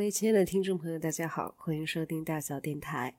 位亲爱的听众朋友，大家好，欢迎收听大小电台。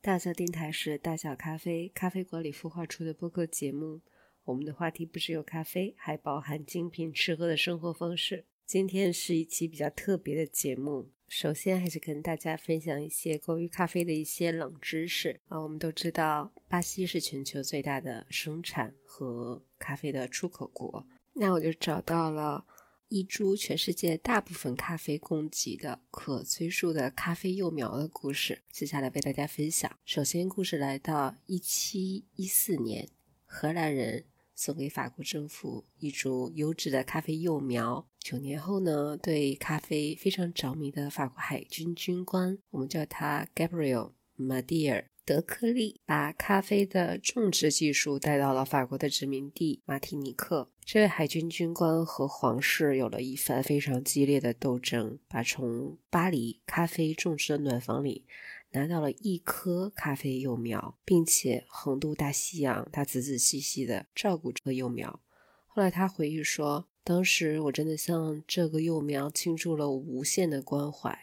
大小电台是大小咖啡咖啡馆里孵化出的播客节目。我们的话题不只有咖啡，还包含精品吃喝的生活方式。今天是一期比较特别的节目。首先，还是跟大家分享一些关于咖啡的一些冷知识啊。我们都知道，巴西是全球最大的生产和咖啡的出口国。那我就找到了一株全世界大部分咖啡供给的可追溯的咖啡幼苗的故事，接下来为大家分享。首先，故事来到一七一四年，荷兰人。送给法国政府一株优质的咖啡幼苗。九年后呢，对咖啡非常着迷的法国海军军官，我们叫他 Gabriel Madier 德克利，把咖啡的种植技术带到了法国的殖民地马提尼克。这位海军军官和皇室有了一番非常激烈的斗争，把从巴黎咖啡种植的暖房里。拿到了一棵咖啡幼苗，并且横渡大西洋，他仔仔细细地照顾这个幼苗。后来他回忆说：“当时我真的向这个幼苗倾注了无限的关怀。”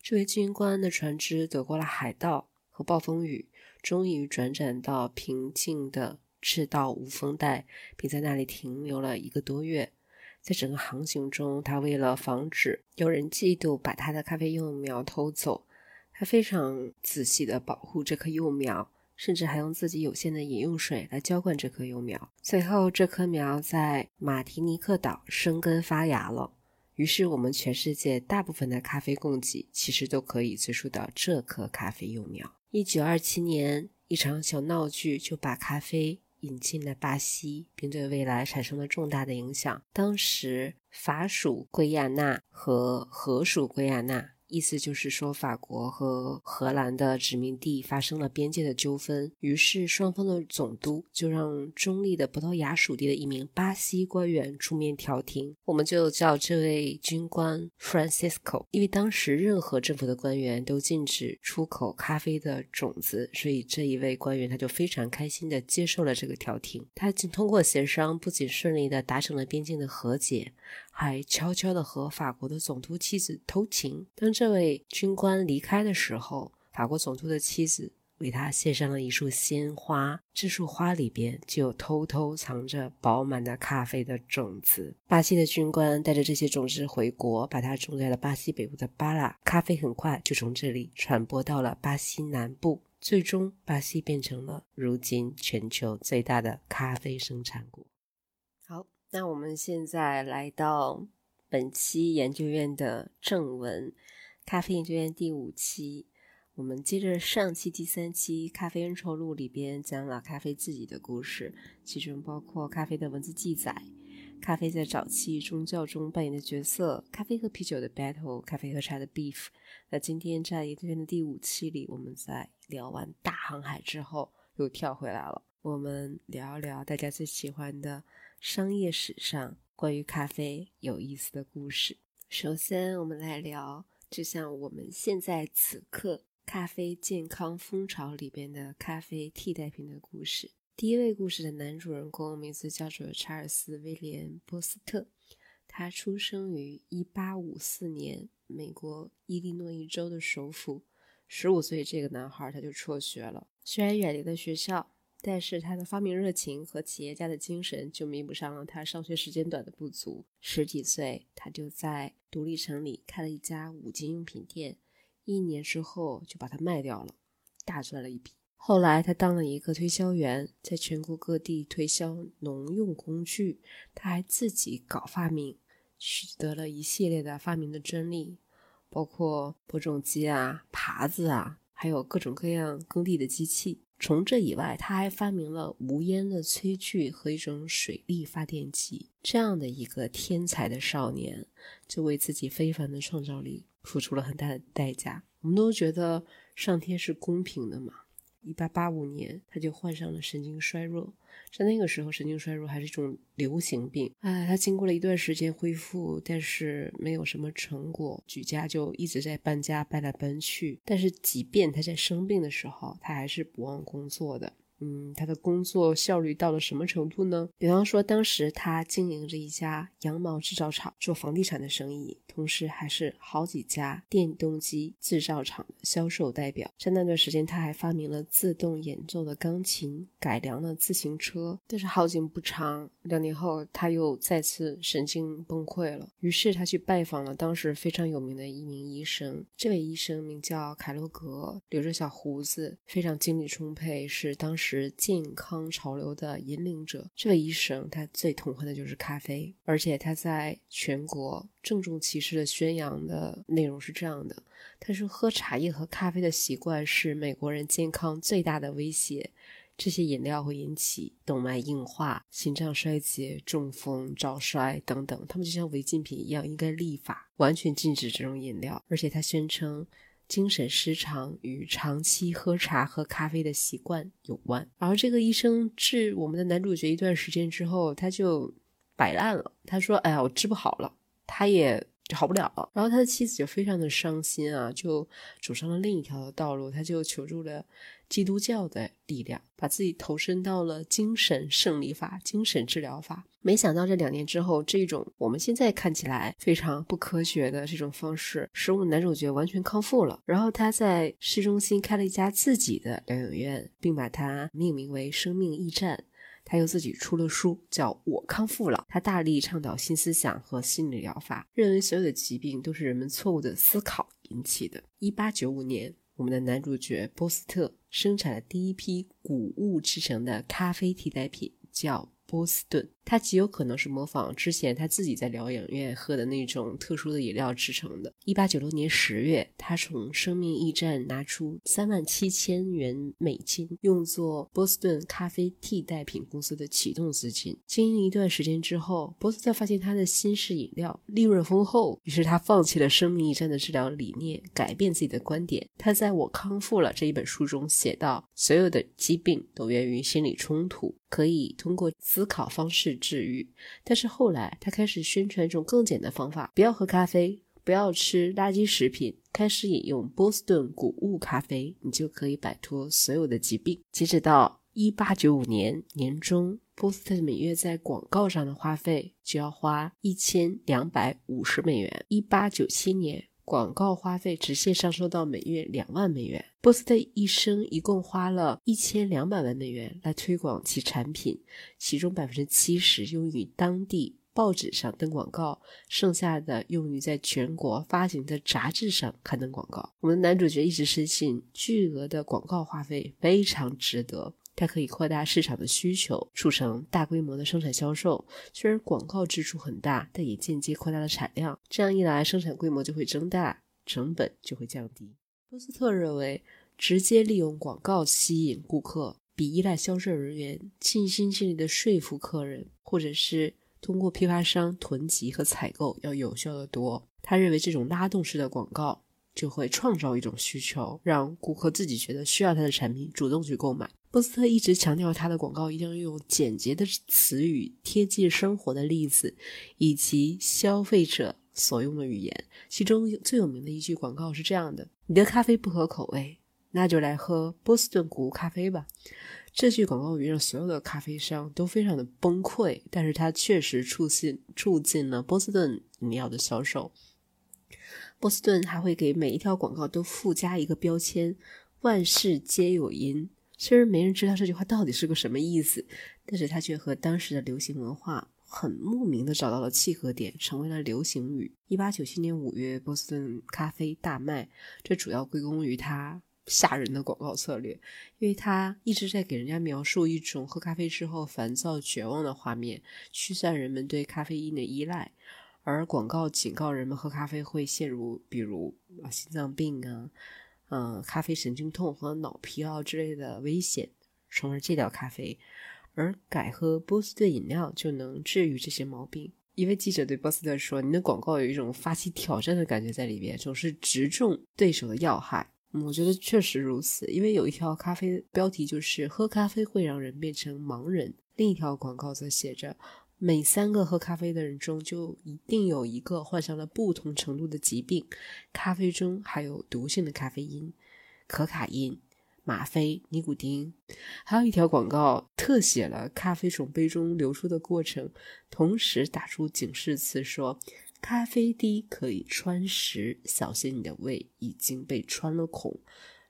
这位军官的船只躲过了海盗和暴风雨，终于转转到平静的赤道无风带，并在那里停留了一个多月。在整个航行中，他为了防止有人嫉妒，把他的咖啡幼苗偷走。他非常仔细地保护这棵幼苗，甚至还用自己有限的饮用水来浇灌这棵幼苗。最后，这棵苗在马提尼克岛生根发芽了。于是，我们全世界大部分的咖啡供给其实都可以追溯到这棵咖啡幼苗。一九二七年，一场小闹剧就把咖啡引进了巴西，并对未来产生了重大的影响。当时，法属圭亚那和荷属圭亚那。意思就是说，法国和荷兰的殖民地发生了边界的纠纷，于是双方的总督就让中立的葡萄牙属地的一名巴西官员出面调停。我们就叫这位军官 Francisco，因为当时任何政府的官员都禁止出口咖啡的种子，所以这一位官员他就非常开心的接受了这个调停。他经通过协商，不仅顺利的达成了边境的和解。还悄悄地和法国的总督妻子偷情。当这位军官离开的时候，法国总督的妻子为他献上了一束鲜花，这束花里边就偷偷藏着饱满的咖啡的种子。巴西的军官带着这些种子回国，把它种在了巴西北部的巴拉。咖啡很快就从这里传播到了巴西南部，最终巴西变成了如今全球最大的咖啡生产国。那我们现在来到本期研究院的正文，咖啡研究院第五期。我们接着上期第三期《咖啡恩仇录》里边讲了咖啡自己的故事，其中包括咖啡的文字记载、咖啡在早期宗教中扮演的角色、咖啡和啤酒的 battle、咖啡和茶的 beef。那今天在研究院的第五期里，我们在聊完大航海之后，又跳回来了，我们聊一聊大家最喜欢的。商业史上关于咖啡有意思的故事。首先，我们来聊，就像我们现在此刻咖啡健康风潮里边的咖啡替代品的故事。第一位故事的男主人公名字叫做查尔斯·威廉·波斯特，他出生于1854年美国伊利诺伊州的首府。十五岁，这个男孩他就辍学了，虽然远离了学校。但是他的发明热情和企业家的精神就弥补上了他上学时间短的不足。十几岁，他就在独立城里开了一家五金用品店，一年之后就把它卖掉了，大赚了一笔。后来，他当了一个推销员，在全国各地推销农用工具。他还自己搞发明，取得了一系列的发明的专利，包括播种机啊、耙子啊，还有各种各样耕地的机器。从这以外，他还发明了无烟的炊具和一种水力发电机。这样的一个天才的少年，就为自己非凡的创造力付出了很大的代价。我们都觉得上天是公平的嘛。一八八五年，他就患上了神经衰弱。在那个时候，神经衰弱还是一种流行病。哎，他经过了一段时间恢复，但是没有什么成果，举家就一直在搬家，搬来搬去。但是，即便他在生病的时候，他还是不忘工作的。嗯，他的工作效率到了什么程度呢？比方说，当时他经营着一家羊毛制造厂，做房地产的生意，同时还是好几家电动机制造厂的销售代表。在那段时间，他还发明了自动演奏的钢琴，改良了自行车。但是好景不长，两年后他又再次神经崩溃了。于是他去拜访了当时非常有名的一名医生，这位医生名叫凯洛格，留着小胡子，非常精力充沛，是当时是健康潮流的引领者。这位医生他最痛恨的就是咖啡，而且他在全国郑重其事的宣扬的内容是这样的：他说，喝茶叶和咖啡的习惯是美国人健康最大的威胁。这些饮料会引起动脉硬化、心脏衰竭、中风、早衰等等，他们就像违禁品一样，应该立法完全禁止这种饮料。而且他宣称，精神失常与长期喝茶喝咖啡的习惯有关。而这个医生治我们的男主角一段时间之后，他就摆烂了。他说：“哎呀，我治不好了。”他也。就好不了了，然后他的妻子就非常的伤心啊，就走上了另一条道路，他就求助了基督教的力量，把自己投身到了精神胜利法、精神治疗法。没想到这两年之后，这种我们现在看起来非常不科学的这种方式，使我们男主角完全康复了。然后他在市中心开了一家自己的疗养院，并把它命名为“生命驿站”。他又自己出了书，叫《我康复了》。他大力倡导新思想和心理疗法，认为所有的疾病都是人们错误的思考引起的。一八九五年，我们的男主角波斯特生产了第一批谷物制成的咖啡替代品，叫。波斯顿，它极有可能是模仿之前他自己在疗养院喝的那种特殊的饮料制成的。一八九六年十月，他从生命驿站拿出三万七千元美金，用作波士顿咖啡替代品公司的启动资金。经营一段时间之后，波斯特发现他的新式饮料利润丰厚，于是他放弃了生命驿站的治疗理念，改变自己的观点。他在我康复了这一本书中写道：所有的疾病都源于心理冲突。可以通过思考方式治愈，但是后来他开始宣传一种更简单方法：不要喝咖啡，不要吃垃圾食品，开始饮用波士顿谷物咖啡，你就可以摆脱所有的疾病。截止到一八九五年年中，波斯特每月在广告上的花费就要花一千两百五十美元。一八九七年。广告花费直线上升到每月两万美元。波斯特一生一共花了一千两百万美元来推广其产品，其中百分之七十用于当地报纸上登广告，剩下的用于在全国发行的杂志上刊登广告。我们的男主角一直深信，巨额的广告花费非常值得。它可以扩大市场的需求，促成大规模的生产销售。虽然广告支出很大，但也间接扩大了产量。这样一来，生产规模就会增大，成本就会降低。波斯特认为，直接利用广告吸引顾客，比依赖销售人员尽心尽力的说服客人，或者是通过批发商囤积和采购要有效的多。他认为，这种拉动式的广告。就会创造一种需求，让顾客自己觉得需要他的产品，主动去购买。波斯特一直强调，他的广告一定要用简洁的词语、贴近生活的例子，以及消费者所用的语言。其中最有名的一句广告是这样的：“你的咖啡不合口味，那就来喝波士顿谷物咖啡吧。”这句广告语让所有的咖啡商都非常的崩溃，但是它确实促进促进了波士顿饮料的销售。波士顿还会给每一条广告都附加一个标签：“万事皆有因。”虽然没人知道这句话到底是个什么意思，但是它却和当时的流行文化很莫名的找到了契合点，成为了流行语。一八九七年五月，波士顿咖啡大卖，这主要归功于它吓人的广告策略，因为它一直在给人家描述一种喝咖啡之后烦躁绝望的画面，驱散人们对咖啡因的依赖。而广告警告人们喝咖啡会陷入，比如啊心脏病啊，嗯咖啡神经痛和脑疲劳之类的危险，从而戒掉咖啡，而改喝波斯顿饮料就能治愈这些毛病。一位记者对波斯特说：“你的广告有一种发起挑战的感觉在里边，总是直中对手的要害。”我觉得确实如此，因为有一条咖啡标题就是“喝咖啡会让人变成盲人”，另一条广告则写着。每三个喝咖啡的人中，就一定有一个患上了不同程度的疾病。咖啡中含有毒性的咖啡因、可卡因、吗啡、尼古丁。还有一条广告特写了咖啡从杯中流出的过程，同时打出警示词说：“咖啡滴可以穿石，小心你的胃已经被穿了孔。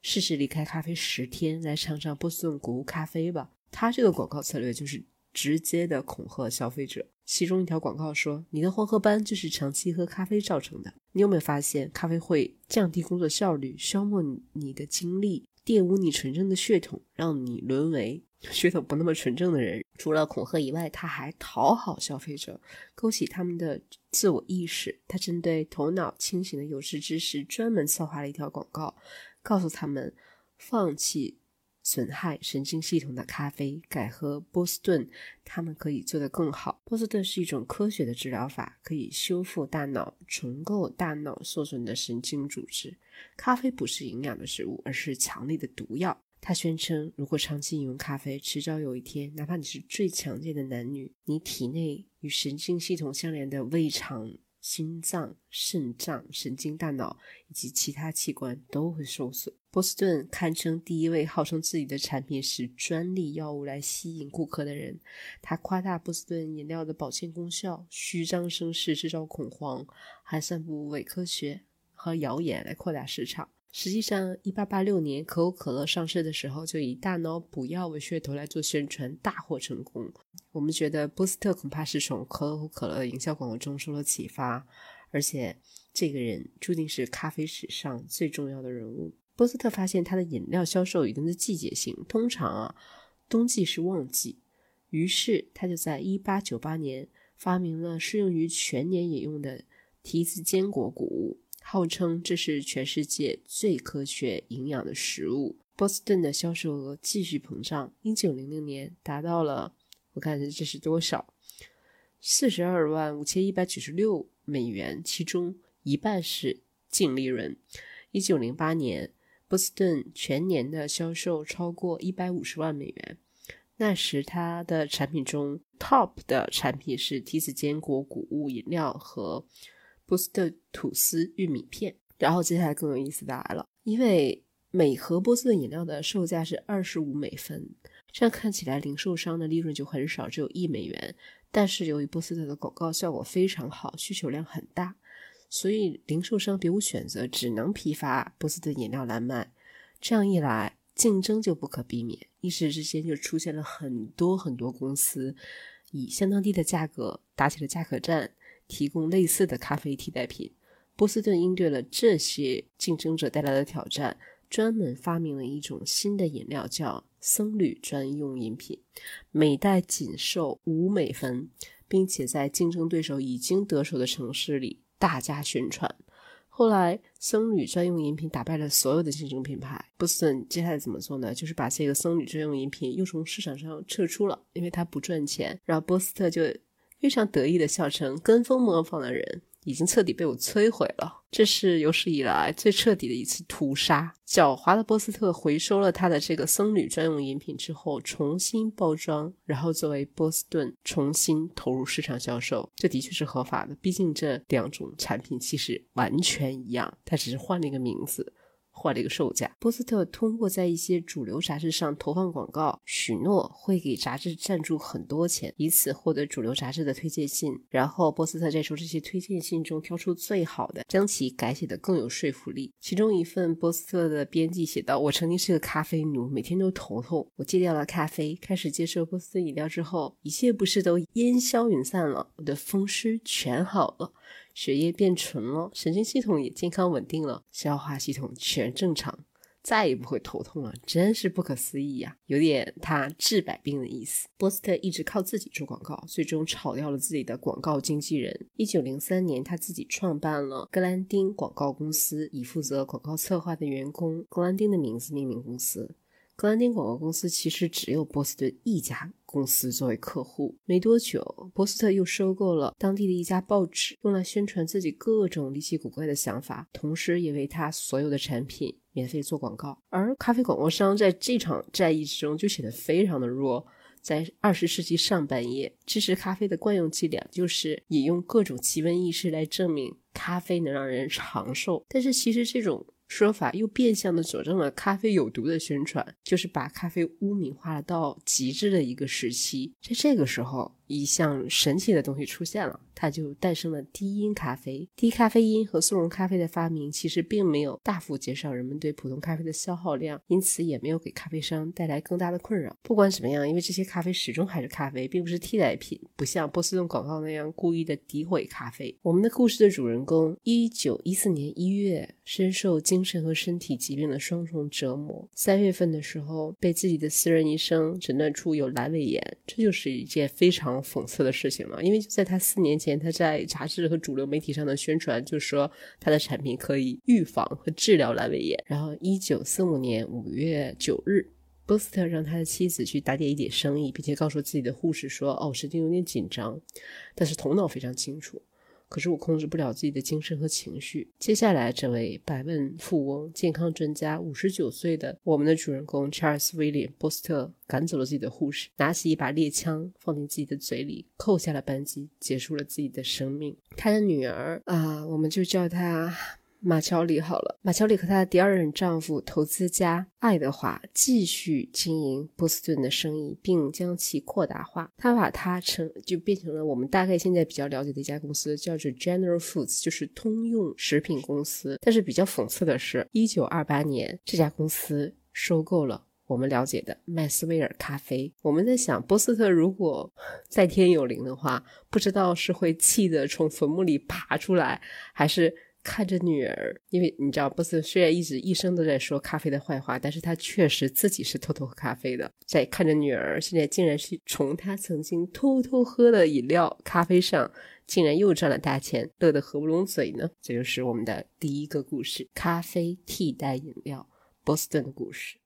试试离开咖啡十天，来尝尝波士顿谷物咖啡吧。”他这个广告策略就是直接的恐吓消费者。其中一条广告说：“你的黄褐斑就是长期喝咖啡造成的。”你有没有发现，咖啡会降低工作效率，消磨你的精力，玷污你纯正的血统，让你沦为 血统不那么纯正的人？除了恐吓以外，他还讨好消费者，勾起他们的自我意识。他针对头脑清醒的有识之士，专门策划了一条广告，告诉他们放弃。损害神经系统的咖啡，改喝波斯顿，他们可以做得更好。波斯顿是一种科学的治疗法，可以修复大脑、重构大脑受损的神经组织。咖啡不是营养的食物，而是强力的毒药。他宣称，如果长期饮用咖啡，迟早有一天，哪怕你是最强健的男女，你体内与神经系统相连的胃肠。心脏、肾脏、神经、大脑以及其他器官都会受损。波士顿堪称第一位号称自己的产品是专利药物来吸引顾客的人。他夸大波士顿饮料的保健功效，虚张声势制造恐慌，还散布伪科学和谣言来扩大市场。实际上，一八八六年可口可乐上市的时候，就以大脑补药为噱头来做宣传，大获成功。我们觉得波斯特恐怕是从可口可乐的营销广告中受了启发，而且这个人注定是咖啡史上最重要的人物。波斯特发现他的饮料销售有一定的季节性，通常啊，冬季是旺季，于是他就在一八九八年发明了适用于全年饮用的提子坚果谷物。号称这是全世界最科学营养的食物。波斯顿的销售额继续膨胀，一九零零年达到了，我看这是多少？四十二万五千一百九十六美元，其中一半是净利润。一九零八年，波士顿全年的销售超过一百五十万美元。那时，它的产品中 top 的产品是提子坚果谷物饮料和。波士顿吐司玉米片，然后接下来更有意思的来了，因为每盒波士顿饮料的售价是二十五美分，这样看起来零售商的利润就很少，只有一美元。但是由于波斯顿的广告效果非常好，需求量很大，所以零售商别无选择，只能批发波士顿饮料来卖。这样一来，竞争就不可避免，一时之间就出现了很多很多公司，以相当低的价格打起了价格战。提供类似的咖啡替代品。波士顿应对了这些竞争者带来的挑战，专门发明了一种新的饮料，叫僧侣专用饮品，每袋仅售五美分，并且在竞争对手已经得手的城市里大加宣传。后来，僧侣专用饮品打败了所有的竞争品牌。波斯顿接下来怎么做呢？就是把这个僧侣专用饮品又从市场上撤出了，因为它不赚钱。然后波斯特就。非常得意的笑称：“跟风模仿的人已经彻底被我摧毁了。这是有史以来最彻底的一次屠杀。”狡猾的波斯特回收了他的这个僧侣专用饮品之后，重新包装，然后作为波斯顿重新投入市场销售。这的确是合法的，毕竟这两种产品其实完全一样，它只是换了一个名字。换了一个售价。波斯特通过在一些主流杂志上投放广告，许诺会给杂志赞助很多钱，以此获得主流杂志的推荐信。然后波斯特再从这些推荐信中挑出最好的，将其改写的更有说服力。其中一份，波斯特的编辑写道：“我曾经是个咖啡奴，每天都头痛。我戒掉了咖啡，开始接受波斯特饮料之后，一切不适都烟消云散了，我的风湿全好了。”血液变纯了，神经系统也健康稳定了，消化系统全正常，再也不会头痛了，真是不可思议呀！有点他治百病的意思。波斯特一直靠自己做广告，最终炒掉了自己的广告经纪人。一九零三年，他自己创办了格兰丁广告公司，以负责广告策划的员工格兰丁的名字命名公司。格兰丁广告公司其实只有波斯顿一家公司作为客户。没多久，波斯特又收购了当地的一家报纸，用来宣传自己各种离奇古怪的想法，同时也为他所有的产品免费做广告。而咖啡广告商在这场战役之中就显得非常的弱。在二十世纪上半叶，支持咖啡的惯用伎俩就是引用各种奇闻异事来证明咖啡能让人长寿。但是，其实这种说法又变相的佐证了咖啡有毒的宣传，就是把咖啡污名化到极致的一个时期。在这个时候。一项神奇的东西出现了，它就诞生了低因咖啡。低咖啡因和速溶咖啡的发明，其实并没有大幅减少人们对普通咖啡的消耗量，因此也没有给咖啡商带来更大的困扰。不管怎么样，因为这些咖啡始终还是咖啡，并不是替代品，不像波斯顿广告那样故意的诋毁咖啡。我们的故事的主人公，一九一四年一月，深受精神和身体疾病的双重折磨。三月份的时候，被自己的私人医生诊断出有阑尾炎，这就是一件非常。讽刺的事情嘛，因为就在他四年前，他在杂志和主流媒体上的宣传就说他的产品可以预防和治疗阑尾炎。然后，一九四五年五月九日，波斯特让他的妻子去打点一点生意，并且告诉自己的护士说：“哦，神经有点紧张，但是头脑非常清楚。”可是我控制不了自己的精神和情绪。接下来，这位百万富翁、健康专家、五十九岁的我们的主人公 Charles William 波斯特赶走了自己的护士，拿起一把猎枪放进自己的嘴里，扣下了扳机，结束了自己的生命。他的女儿啊，我们就叫她。马乔里好了，马乔里和她的第二任丈夫投资家爱德华继续经营波士顿的生意，并将其扩大化。他把它成就变成了我们大概现在比较了解的一家公司，叫做 General Foods，就是通用食品公司。但是比较讽刺的是，一九二八年这家公司收购了我们了解的麦斯威尔咖啡。我们在想，波斯特如果 在天有灵的话，不知道是会气得从坟墓里爬出来，还是。看着女儿，因为你知道，波斯虽然一直一生都在说咖啡的坏话，但是他确实自己是偷偷喝咖啡的。在看着女儿，现在竟然是从他曾经偷偷喝的饮料咖啡上，竟然又赚了大钱，乐得合不拢嘴呢。这就是我们的第一个故事：咖啡替代饮料，波士顿的故事。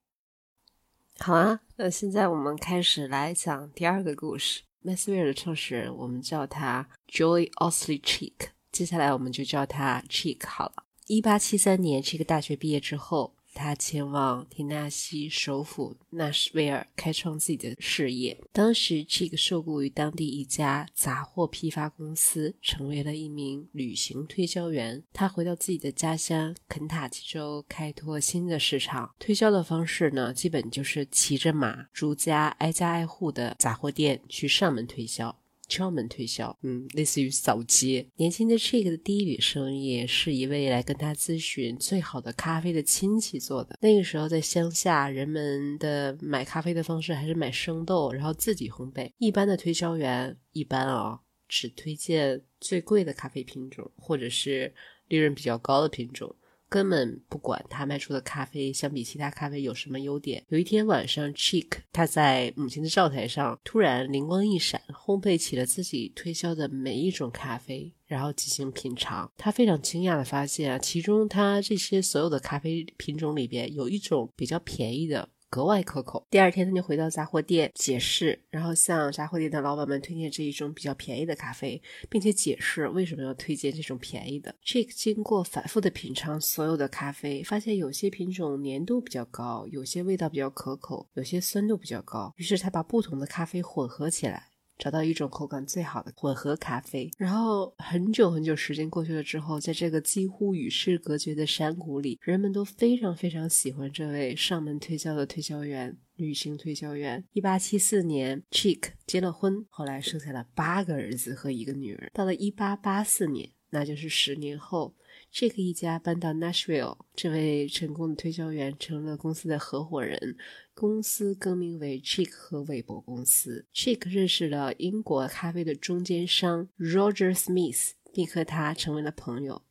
好啊，那现在我们开始来讲第二个故事。麦斯威尔的创始人，我们叫他 Joy Osley Cheek。接下来我们就叫他 Chick 好了。一八七三年，Chick 大学毕业之后。他前往田纳西首府纳什维尔开创自己的事业。当时，Chick 受雇于当地一家杂货批发公司，成为了一名旅行推销员。他回到自己的家乡肯塔基州，开拓新的市场。推销的方式呢，基本就是骑着马，逐家挨家挨户的杂货店去上门推销。敲门推销，嗯，类似于扫街。年轻的 Chick 的第一笔生意是一位来跟他咨询最好的咖啡的亲戚做的。那个时候在乡下，人们的买咖啡的方式还是买生豆，然后自己烘焙。一般的推销员一般啊，只推荐最贵的咖啡品种，或者是利润比较高的品种。根本不管他卖出的咖啡相比其他咖啡有什么优点。有一天晚上，Chick 他在母亲的灶台上突然灵光一闪，烘焙起了自己推销的每一种咖啡，然后进行品尝。他非常惊讶的发现啊，其中他这些所有的咖啡品种里边有一种比较便宜的。格外可口。第二天，他就回到杂货店解释，然后向杂货店的老板们推荐这一种比较便宜的咖啡，并且解释为什么要推荐这种便宜的。Chick 经过反复的品尝所有的咖啡，发现有些品种粘度比较高，有些味道比较可口，有些酸度比较高。于是他把不同的咖啡混合起来。找到一种口感最好的混合咖啡，然后很久很久时间过去了之后，在这个几乎与世隔绝的山谷里，人们都非常非常喜欢这位上门推销的推销员，旅行推销员。一八七四年，Chick 结了婚，后来生下了八个儿子和一个女儿。到了一八八四年，那就是十年后。这个一家搬到 Nashville，这位成功的推销员成了公司的合伙人，公司更名为 Chick 和韦伯公司。Chick 认识了英国咖啡的中间商 Roger Smith，并和他成为了朋友。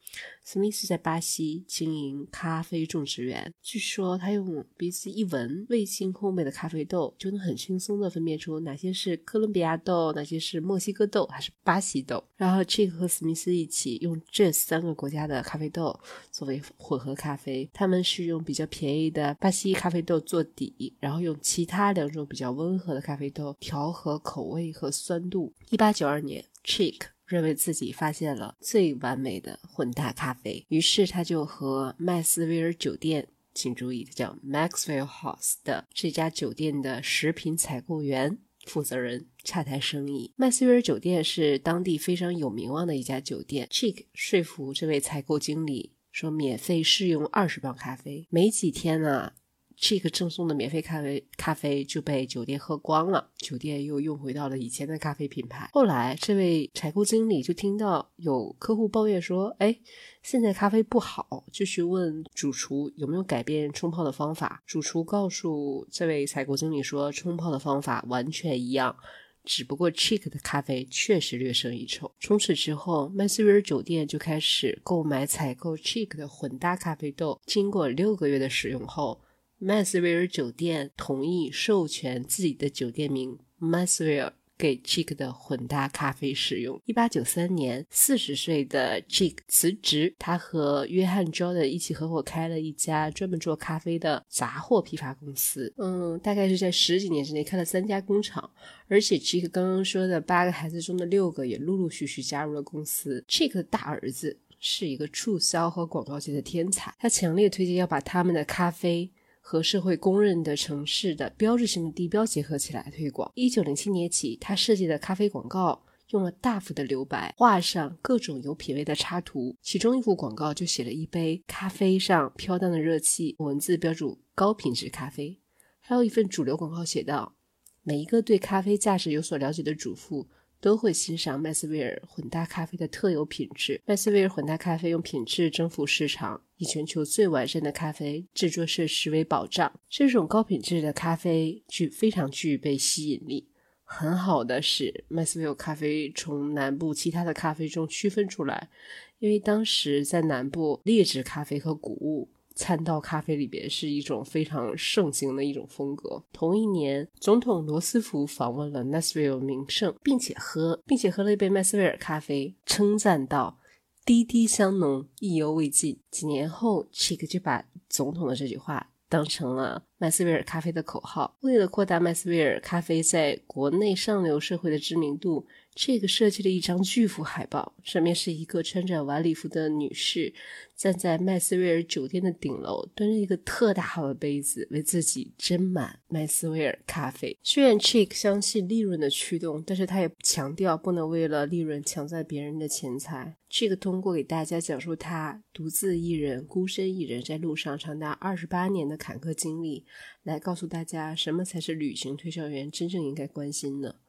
史密斯在巴西经营咖啡种植园。据说他用鼻子一闻未经烘焙的咖啡豆，就能很轻松地分辨出哪些是哥伦比亚豆，哪些是墨西哥豆，还是巴西豆。然后，Chick 和史密斯一起用这三个国家的咖啡豆作为混合咖啡。他们是用比较便宜的巴西咖啡豆做底，然后用其他两种比较温和的咖啡豆调和口味和酸度。一八九二年，Chick。认为自己发现了最完美的混搭咖啡，于是他就和麦斯威尔酒店，请注意，叫 Maxwell House 的这家酒店的食品采购员负责人洽谈生意。麦斯威尔酒店是当地非常有名望的一家酒店。Chick 说服这位采购经理。说免费试用二十磅咖啡。没几天呢。这个赠送的免费咖啡咖啡就被酒店喝光了，酒店又用回到了以前的咖啡品牌。后来，这位采购经理就听到有客户抱怨说：“哎，现在咖啡不好。”就去问主厨有没有改变冲泡的方法。主厨告诉这位采购经理说：“冲泡的方法完全一样，只不过 Chick 的咖啡确实略胜一筹。”从此之后，麦斯威尔酒店就开始购买采购 Chick 的混搭咖啡豆。经过六个月的使用后，麦斯威尔酒店同意授权自己的酒店名麦斯威尔给 Chick 的混搭咖啡使用。一八九三年，四十岁的 Chick 辞职，他和约翰 Jordan 一起合伙开了一家专门做咖啡的杂货批发公司。嗯，大概是在十几年之内开了三家工厂，而且 Chick 刚刚说的八个孩子中的六个也陆陆续续加入了公司。Chick 的大儿子是一个促销和广告界的天才，他强烈推荐要把他们的咖啡。和社会公认的城市的标志性的地标结合起来推广。一九零七年起，他设计的咖啡广告用了大幅的留白，画上各种有品位的插图。其中一幅广告就写了一杯咖啡上飘荡的热气，文字标注高品质咖啡。还有一份主流广告写道：“每一个对咖啡价值有所了解的主妇。”都会欣赏麦斯威尔混搭咖啡的特有品质。麦斯威尔混搭咖啡用品质征服市场，以全球最完善的咖啡制作设施为保障。这种高品质的咖啡具非常具备吸引力。很好的是，麦斯威尔咖啡从南部其他的咖啡中区分出来，因为当时在南部劣质咖啡和谷物。掺到咖啡里边是一种非常盛行的一种风格。同一年，总统罗斯福访问了 Nashville 名胜，并且喝，并且喝了一杯麦斯威尔咖啡，称赞道：“滴滴香浓，意犹未尽。”几年后，Chick 就把总统的这句话当成了麦斯威尔咖啡的口号。为了扩大麦斯威尔咖啡在国内上流社会的知名度。这个设计了一张巨幅海报，上面是一个穿着晚礼服的女士站在麦斯威尔酒店的顶楼，端着一个特大号的杯子，为自己斟满麦斯威尔咖啡。虽然 Chick 相信利润的驱动，但是他也强调不能为了利润抢占别人的钱财。这个通过给大家讲述他独自一人、孤身一人在路上长达二十八年的坎坷经历，来告诉大家什么才是旅行推销员真正应该关心的。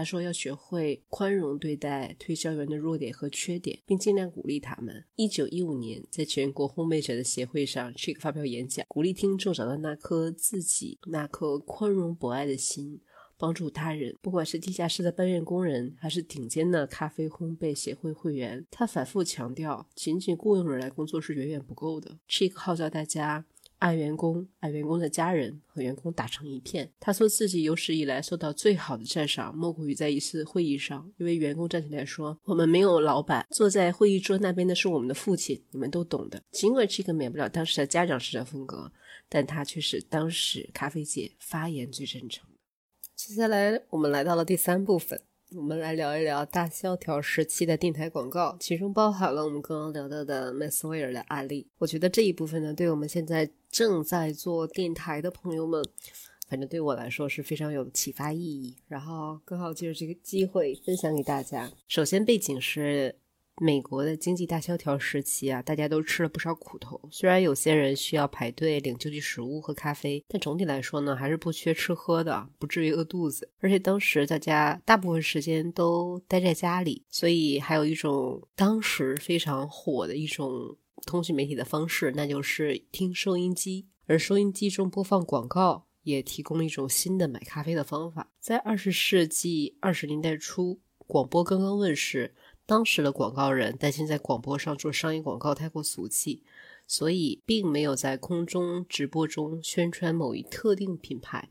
他说：“要学会宽容对待推销员的弱点和缺点，并尽量鼓励他们。”一九一五年，在全国烘焙者的协会上，Chick 发表演讲，鼓励听众找到那颗自己那颗宽容博爱的心，帮助他人。不管是地下室的搬运工人，还是顶尖的咖啡烘焙协会会员，他反复强调，仅仅雇佣人来工作是远远不够的。Chick 号召大家。爱员工，爱员工的家人和员工打成一片。他说自己有史以来受到最好的赞赏，莫过于在一次会议上，一位员工站起来说：“我们没有老板，坐在会议桌那边的是我们的父亲，你们都懂的。”尽管这个免不了当时的家长式的风格，但他却是当时咖啡界发言最真诚的。接下来，我们来到了第三部分。我们来聊一聊大萧条时期的电台广告，其中包含了我们刚刚聊到的麦斯威尔的案例。我觉得这一部分呢，对我们现在正在做电台的朋友们，反正对我来说是非常有启发意义。然后刚好借着这个机会分享给大家。首先，背景是。美国的经济大萧条时期啊，大家都吃了不少苦头。虽然有些人需要排队领救济食物和咖啡，但总体来说呢，还是不缺吃喝的，不至于饿肚子。而且当时大家大部分时间都待在家里，所以还有一种当时非常火的一种通讯媒体的方式，那就是听收音机。而收音机中播放广告，也提供了一种新的买咖啡的方法。在二十世纪二十年代初，广播刚刚问世。当时的广告人担心在广播上做商业广告太过俗气，所以并没有在空中直播中宣传某一特定品牌。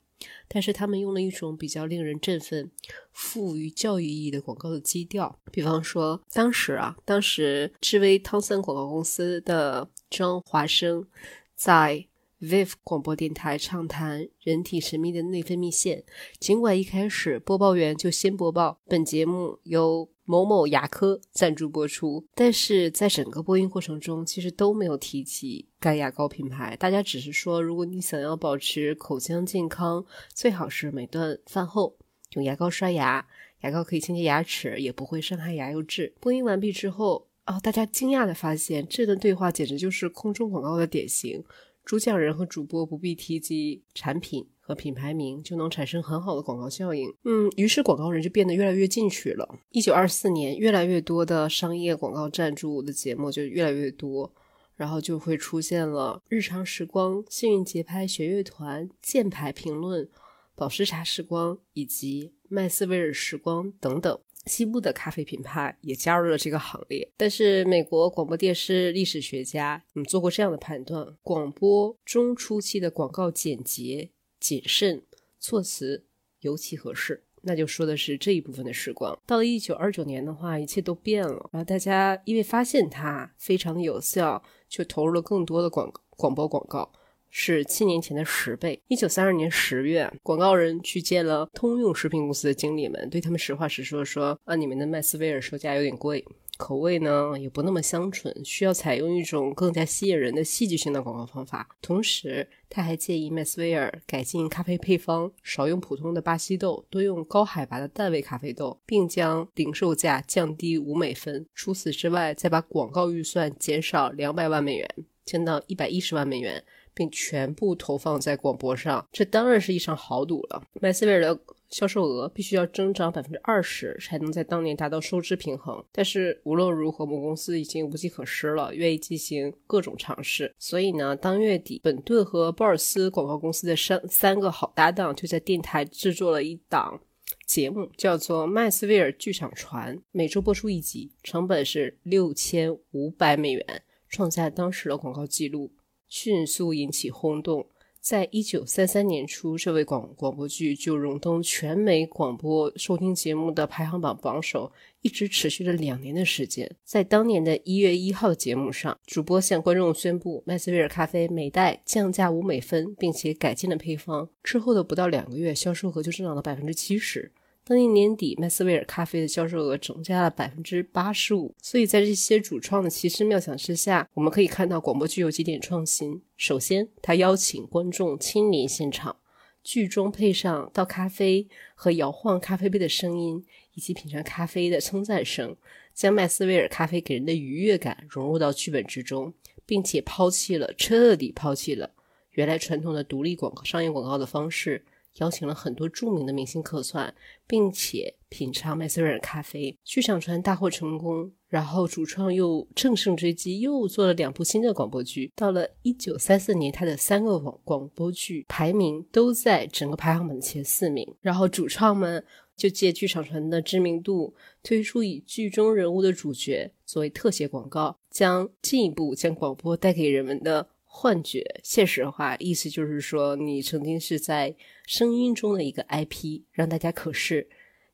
但是他们用了一种比较令人振奋、富于教育意义的广告的基调。比方说，当时啊，当时智威汤森广告公司的张华生在 Viv 广播电台畅谈人体神秘的内分泌腺。尽管一开始播报员就先播报本节目由。某某牙科赞助播出，但是在整个播音过程中，其实都没有提及该牙膏品牌。大家只是说，如果你想要保持口腔健康，最好是每顿饭后用牙膏刷牙，牙膏可以清洁牙齿，也不会伤害牙釉质。播音完毕之后。啊，大家惊讶的发现，这段对话简直就是空中广告的典型。主讲人和主播不必提及产品和品牌名，就能产生很好的广告效应。嗯，于是广告人就变得越来越进取了。一九二四年，越来越多的商业广告赞助的节目就越来越多，然后就会出现了日常时光、幸运节拍、学乐团、箭牌评论、宝石茶时光以及麦斯威尔时光等等。西部的咖啡品牌也加入了这个行列，但是美国广播电视历史学家嗯做过这样的判断：广播中初期的广告简洁、谨慎，措辞尤其合适。那就说的是这一部分的时光。到了一九二九年的话，一切都变了，然后大家因为发现它非常的有效，就投入了更多的广广播广告。是七年前的十倍。一九三二年十月，广告人去见了通用食品公司的经理们，对他们实话实说：“说啊，你们的麦斯威尔售价有点贵，口味呢也不那么香醇，需要采用一种更加吸引人的戏剧性的广告方法。”同时，他还建议麦斯威尔改进咖啡配方，少用普通的巴西豆，多用高海拔的淡味咖啡豆，并将零售价降低五美分。除此之外，再把广告预算减少两百万美元，降到一百一十万美元。并全部投放在广播上，这当然是一场豪赌了。麦斯威尔的销售额必须要增长百分之二十，才能在当年达到收支平衡。但是无论如何，母公司已经无计可施了，愿意进行各种尝试。所以呢，当月底，本顿和鲍尔斯广告公司的三三个好搭档就在电台制作了一档节目，叫做《麦斯威尔剧场传》，每周播出一集，成本是六千五百美元，创下当时的广告记录。迅速引起轰动，在一九三三年初，这位广广播剧就荣登全美广播收听节目的排行榜榜首，一直持续了两年的时间。在当年的一月一号节目上，主播向观众宣布麦斯威尔咖啡每袋降价五美分，并且改进了配方。之后的不到两个月，销售额就增长了百分之七十。当年年底，麦斯威尔咖啡的销售额增加了百分之八十五。所以在这些主创的奇思妙想之下，我们可以看到广播剧有几点创新。首先，他邀请观众亲临现场，剧中配上倒咖啡和摇晃咖啡杯的声音，以及品尝咖啡的称赞声，将麦斯威尔咖啡给人的愉悦感融入到剧本之中，并且抛弃了彻底抛弃了原来传统的独立广告商业广告的方式。邀请了很多著名的明星客串，并且品尝麦斯威尔咖啡。剧场传大获成功，然后主创又乘胜追击，又做了两部新的广播剧。到了一九三四年，他的三个广广播剧排名都在整个排行榜的前四名。然后主创们就借剧场传的知名度，推出以剧中人物的主角作为特写广告，将进一步将广播带给人们的。幻觉，现实化，意思就是说，你曾经是在声音中的一个 IP，让大家可视。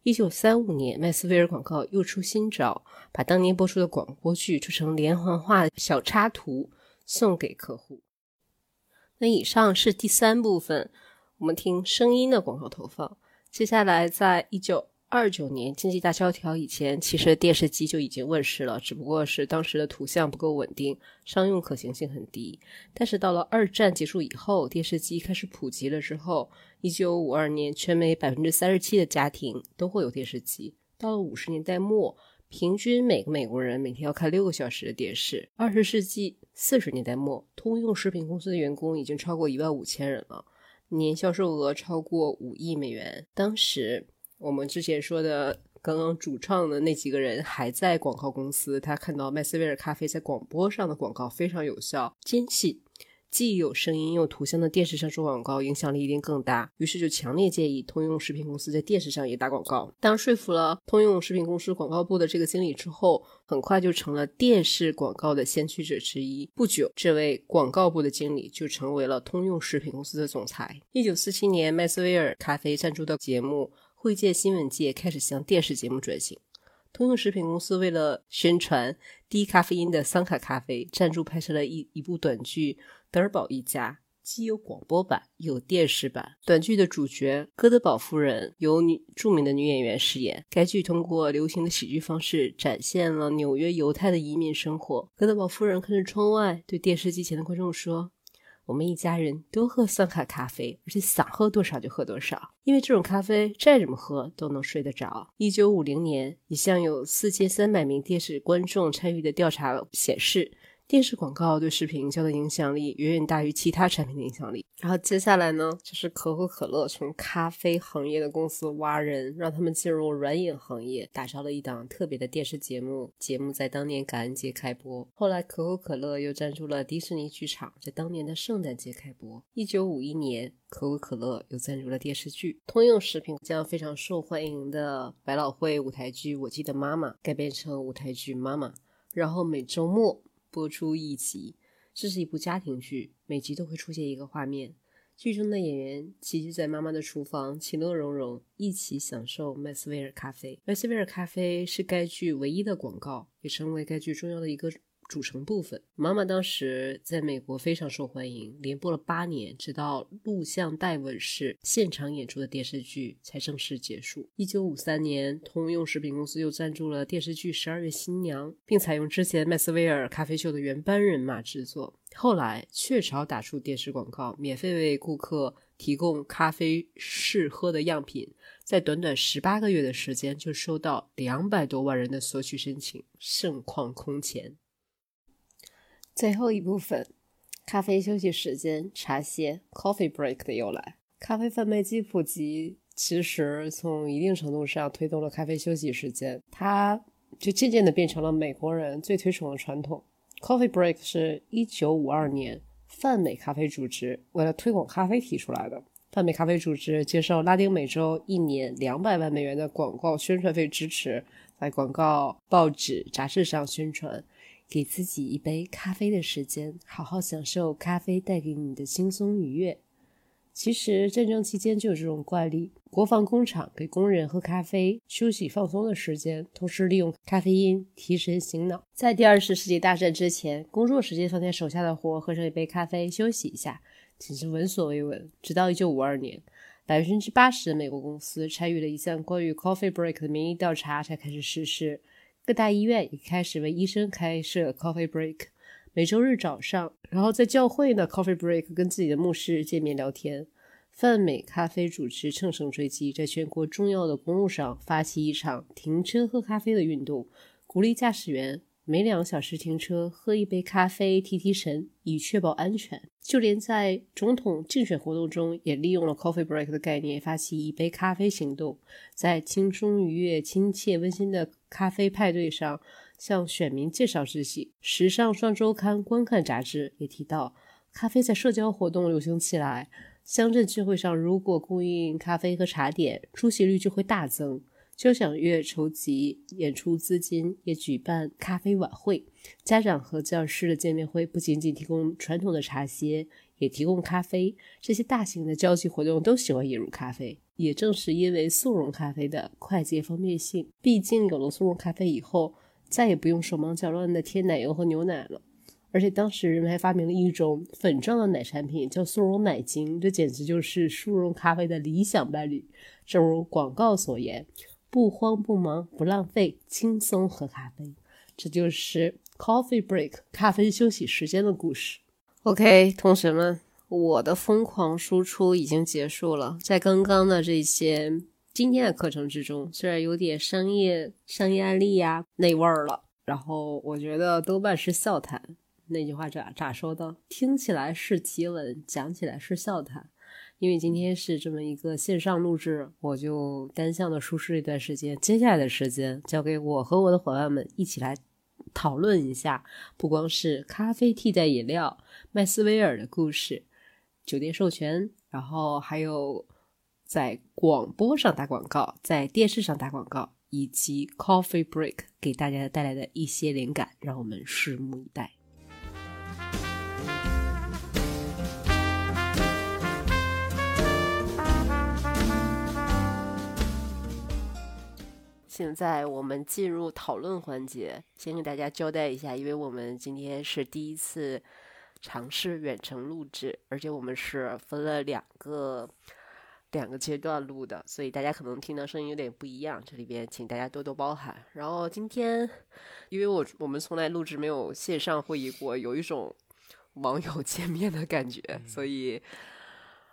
一九三五年，麦斯威尔广告又出新招，把当年播出的广播剧做成连环画的小插图送给客户。那以上是第三部分，我们听声音的广告投放。接下来，在一九。二九年经济大萧条以前，其实电视机就已经问世了，只不过是当时的图像不够稳定，商用可行性很低。但是到了二战结束以后，电视机开始普及了之后，一九五二年，全美百分之三十七的家庭都会有电视机。到了五十年代末，平均每个美国人每天要看六个小时的电视。二十世纪四十年代末，通用食品公司的员工已经超过一万五千人了，年销售额超过五亿美元。当时。我们之前说的，刚刚主创的那几个人还在广告公司。他看到麦斯威尔咖啡在广播上的广告非常有效，坚信既有声音又图像的电视上做广告影响力一定更大。于是就强烈建议通用食品公司在电视上也打广告。当说服了通用食品公司广告部的这个经理之后，很快就成了电视广告的先驱者之一。不久，这位广告部的经理就成为了通用食品公司的总裁。一九四七年，麦斯威尔咖啡赞助的节目。会见新闻界开始向电视节目转型。通用食品公司为了宣传低咖啡因的桑卡咖啡，赞助拍摄了一一部短剧《德尔堡一家》，既有广播版，有电视版。短剧的主角哥德堡夫人由女著名的女演员饰演。该剧通过流行的喜剧方式，展现了纽约犹太的移民生活。哥德堡夫人看着窗外，对电视机前的观众说：“我们一家人都喝酸卡咖啡，而且想喝多少就喝多少，因为这种咖啡再怎么喝都能睡得着。一九五零年，一项有四千三百名电视观众参与的调查显示。电视广告对视频营销的影响力远远大于其他产品的影响力。然后接下来呢，就是可口可乐从咖啡行业的公司挖人，让他们进入软饮行业，打造了一档特别的电视节目。节目在当年感恩节开播。后来，可口可乐又赞助了迪士尼剧场，在当年的圣诞节开播。一九五一年，可口可乐又赞助了电视剧。通用食品将非常受欢迎的百老汇舞台剧《我记得妈妈》改编成舞台剧《妈妈》，然后每周末。播出一集，这是一部家庭剧，每集都会出现一个画面。剧中的演员齐聚在妈妈的厨房，其乐融融，一起享受麦斯威尔咖啡。麦斯威尔咖啡是该剧唯一的广告，也成为该剧重要的一个。组成部分。妈妈当时在美国非常受欢迎，连播了八年，直到录像带问世，现场演出的电视剧才正式结束。一九五三年，通用食品公司又赞助了电视剧《十二月新娘》，并采用之前麦斯威尔咖啡秀的原班人马制作。后来，雀巢打出电视广告，免费为顾客提供咖啡试喝的样品，在短短十八个月的时间就收到两百多万人的索取申请，盛况空前。最后一部分，咖啡休息时间，茶歇 （coffee break） 的由来。咖啡贩卖机普及，其实从一定程度上推动了咖啡休息时间，它就渐渐的变成了美国人最推崇的传统。Coffee break 是一九五二年泛美咖啡组织为了推广咖啡提出来的。泛美咖啡组织接受拉丁美洲一年两百万美元的广告宣传费支持，在广告、报纸、杂志上宣传。给自己一杯咖啡的时间，好好享受咖啡带给你的轻松愉悦。其实战争期间就有这种惯例，国防工厂给工人喝咖啡、休息放松的时间，同时利用咖啡因提神醒脑。在第二次世界大战之前，工作时间放下手下的活，喝上一杯咖啡休息一下，简直闻所未闻。直到一九五二年，百分之八十的美国公司参与了一项关于 coffee break 的民意调查，才开始实施。各大医院已开始为医生开设 coffee break，每周日早上，然后在教会呢 coffee break 跟自己的牧师见面聊天。泛美咖啡主持乘胜追击，在全国重要的公路上发起一场停车喝咖啡的运动，鼓励驾驶员。每两小时停车喝一杯咖啡提提神，以确保安全。就连在总统竞选活动中，也利用了 coffee break 的概念，发起一杯咖啡行动。在轻松愉悦、亲切温馨的咖啡派对上，向选民介绍自己。时尚双周刊观看杂志也提到，咖啡在社交活动流行起来。乡镇聚会上，如果供应咖啡和茶点，出席率就会大增。交响乐筹集演出资金，也举办咖啡晚会。家长和教师的见面会不仅仅提供传统的茶歇，也提供咖啡。这些大型的交际活动都喜欢引入咖啡。也正是因为速溶咖啡的快捷方便性，毕竟有了速溶咖啡以后，再也不用手忙脚乱的添奶油和牛奶了。而且当时人们还发明了一种粉状的奶产品，叫速溶奶精，这简直就是速溶咖啡的理想伴侣。正如广告所言。不慌不忙不浪费，轻松喝咖啡，这就是 coffee break 咖啡休息时间的故事。OK，同学们，我的疯狂输出已经结束了。在刚刚的这些今天的课程之中，虽然有点商业商业案例呀那味儿了，然后我觉得多半是笑谈。那句话咋咋说的？听起来是提问，讲起来是笑谈。因为今天是这么一个线上录制，我就单向的舒适一段时间。接下来的时间交给我和我的伙伴们一起来讨论一下，不光是咖啡替代饮料、麦斯威尔的故事、酒店授权，然后还有在广播上打广告、在电视上打广告，以及 Coffee Break 给大家带来的一些灵感，让我们拭目以待。现在我们进入讨论环节，先给大家交代一下，因为我们今天是第一次尝试远程录制，而且我们是分了两个两个阶段录的，所以大家可能听到声音有点不一样，这里边请大家多多包涵。然后今天，因为我我们从来录制没有线上会议过，有一种 网友见面的感觉，所以，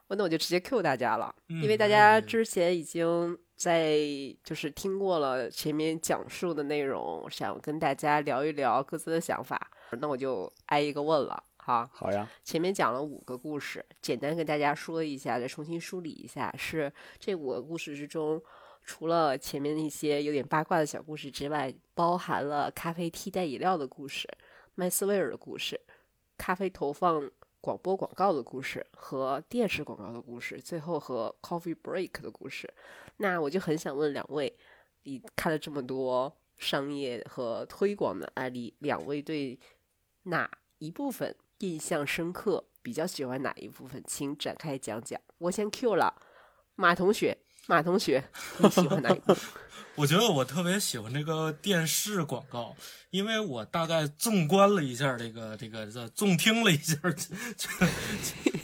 那我就直接 Q 大家了，嗯因为大家之前已经在就是听过了前面讲述的内容，想跟大家聊一聊各自的想法，那我就挨一个问了。好，好呀，前面讲了五个故事，简单跟大家说一下，再重新梳理一下，是这五个故事之中，除了前面那些有点八卦的小故事之外，包含了咖啡替代饮料的故事、麦斯威尔的故事、咖啡投放广播广告的故事和电视广告的故事，最后和 coffee break 的故事。那我就很想问两位，你看了这么多商业和推广的案例，两位对哪一部分印象深刻？比较喜欢哪一部分？请展开讲讲。我先 Q 了，马同学，马同学，你喜欢哪一部？我觉得我特别喜欢这个电视广告，因为我大概纵观了一下这个这个这纵听了一下这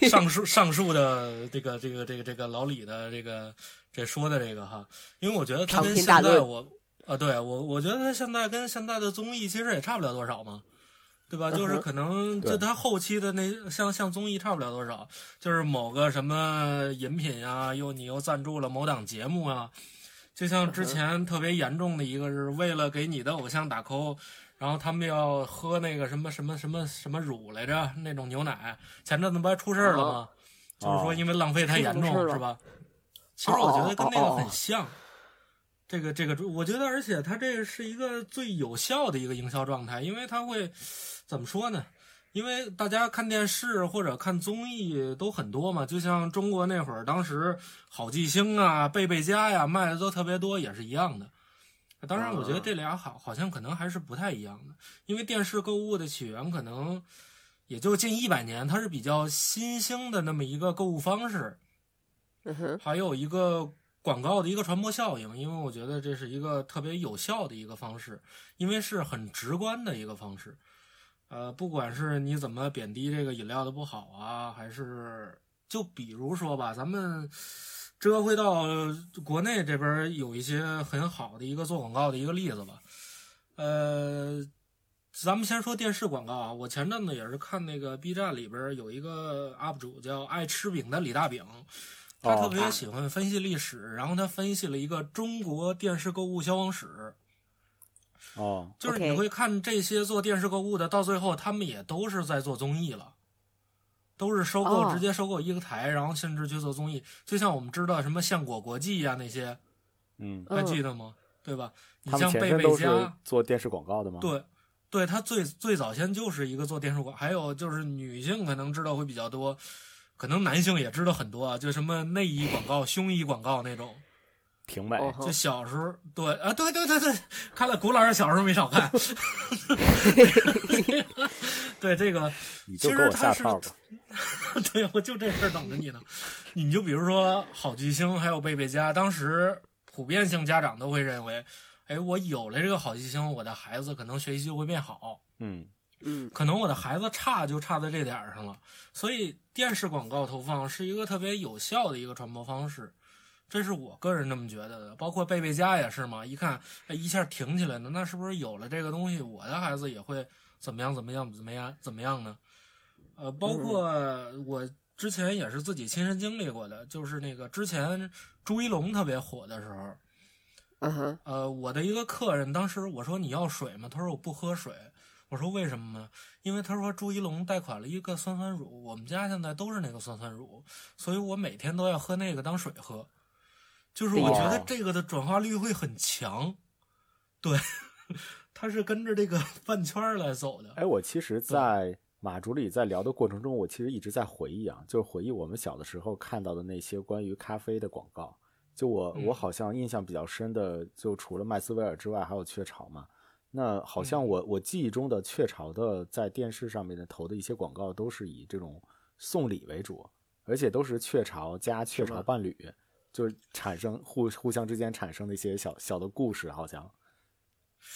个 上述上述的这个这个这个这个老李的这个这说的这个哈，因为我觉得他跟现在我啊，对我我觉得他现在跟现在的综艺其实也差不了多少嘛。对吧？就是可能就对他后期的那像像综艺差不了多少，就是某个什么饮品啊，又你又赞助了某档节目啊，就像之前特别严重的一个是为了给你的偶像打 call，然后他们要喝那个什么什么什么什么乳来着，那种牛奶，前阵子不还出事儿了吗？就是说因为浪费太严重是吧？其实我觉得跟那个很像。这个这个，我觉得，而且它这个是一个最有效的一个营销状态，因为它会怎么说呢？因为大家看电视或者看综艺都很多嘛，就像中国那会儿，当时好记星啊、贝贝佳呀卖的都特别多，也是一样的。当然，我觉得这俩好好像可能还是不太一样的，因为电视购物的起源可能也就近一百年，它是比较新兴的那么一个购物方式。嗯哼，还有一个广告的一个传播效应，因为我觉得这是一个特别有效的一个方式，因为是很直观的一个方式。呃，不管是你怎么贬低这个饮料的不好啊，还是就比如说吧，咱们折回到国内这边有一些很好的一个做广告的一个例子吧。呃，咱们先说电视广告啊，我前阵子也是看那个 B 站里边有一个 UP 主叫爱吃饼的李大饼，他特别喜欢分析历史，然后他分析了一个中国电视购物消亡史。哦，就是你会看这些做电视购物的，到最后他们也都是在做综艺了，都是收购、哦直接收购一个台，然后甚至去做综艺。就像我们知道什么橡果国际呀、那些，嗯，还记得吗？对吧？你像贝贝前身都是佳，做电视广告的吗？，对，对，他最最早先就是一个做电视广，还有就是女性可能知道会比较多，可能男性也知道很多啊，就什么内衣广告、胸衣广告那种。挺美。哦就小时候，对啊，对对对对，看来古老师小时候没少看。对这个，其你就给我实他是下套吧。对我就这事儿等着你呢。你就比如说好巨星，还有贝贝佳，当时普遍性家长都会认为，哎，我有了这个好巨星，我的孩子可能学习就会变好。嗯，嗯可能我的孩子差就差在这点儿上了，所以电视广告投放是一个特别有效的一个传播方式，这是我个人这么觉得的。包括贝贝佳也是嘛，一看哎一下挺起来了，那是不是有了这个东西，我的孩子也会怎么样怎么样怎么样怎么样呢？呃，包括我之前也是自己亲身经历过的，就是那个之前朱一龙特别火的时候，嗯哼，呃，我的一个客人，当时我说你要水吗？他说我不喝水。我说为什么呢？因为他说朱一龙贷款了一个酸酸乳，我们家现在都是那个酸酸乳，所以我每天都要喝那个当水喝。就是我觉得哦这个的转化率会很强，对，它是跟着这个饭圈儿来走的。哎，我其实，在马助理在聊的过程中，我其实一直在回忆啊，就是回忆我们小的时候看到的那些关于咖啡的广告。就我嗯我好像印象比较深的，就除了麦斯威尔之外，还有雀巢嘛。那好像嗯我我记忆中的雀巢的在电视上面的投的一些广告，都是以这种送礼为主，而且都是雀巢加雀巢伴侣，就是产生互互相之间产生的一些小小的故事，好像。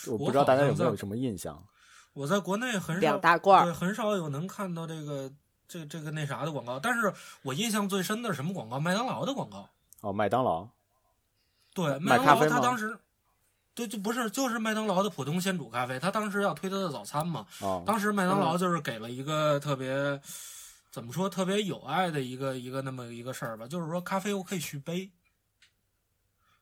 我不知道大家有没有什么印象？我在国内很少两大罐对，很少有能看到这个这这个那啥的广告。但是我印象最深的是什么广告？麦当劳的广告。哦，麦当劳。对，麦当劳他当时对，就不是就是麦当劳的普通鲜煮咖啡，他当时要推他的早餐嘛，哦，当时麦当劳就是给了一个特别。怎么说特别有爱的一个一个那么一个事儿吧，就是说咖啡我可以续杯。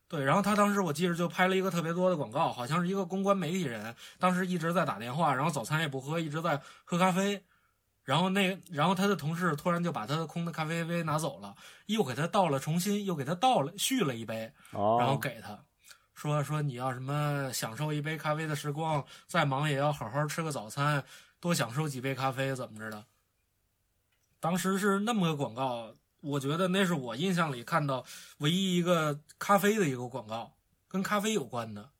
对，然后他当时我记着就拍了一个特别多的广告，好像是一个公关媒体人，当时一直在打电话，然后早餐也不喝，一直在喝咖啡。然后那然后他的同事突然就把他的空的咖啡杯拿走了，又给他倒了重新又给他倒了续了一杯，然后给他说说你要什么享受一杯咖啡的时光，再忙也要好好吃个早餐，多享受几杯咖啡怎么着的。当时是那么个广告，我觉得那是我印象里看到唯一一个咖啡的一个广告，跟咖啡有关的。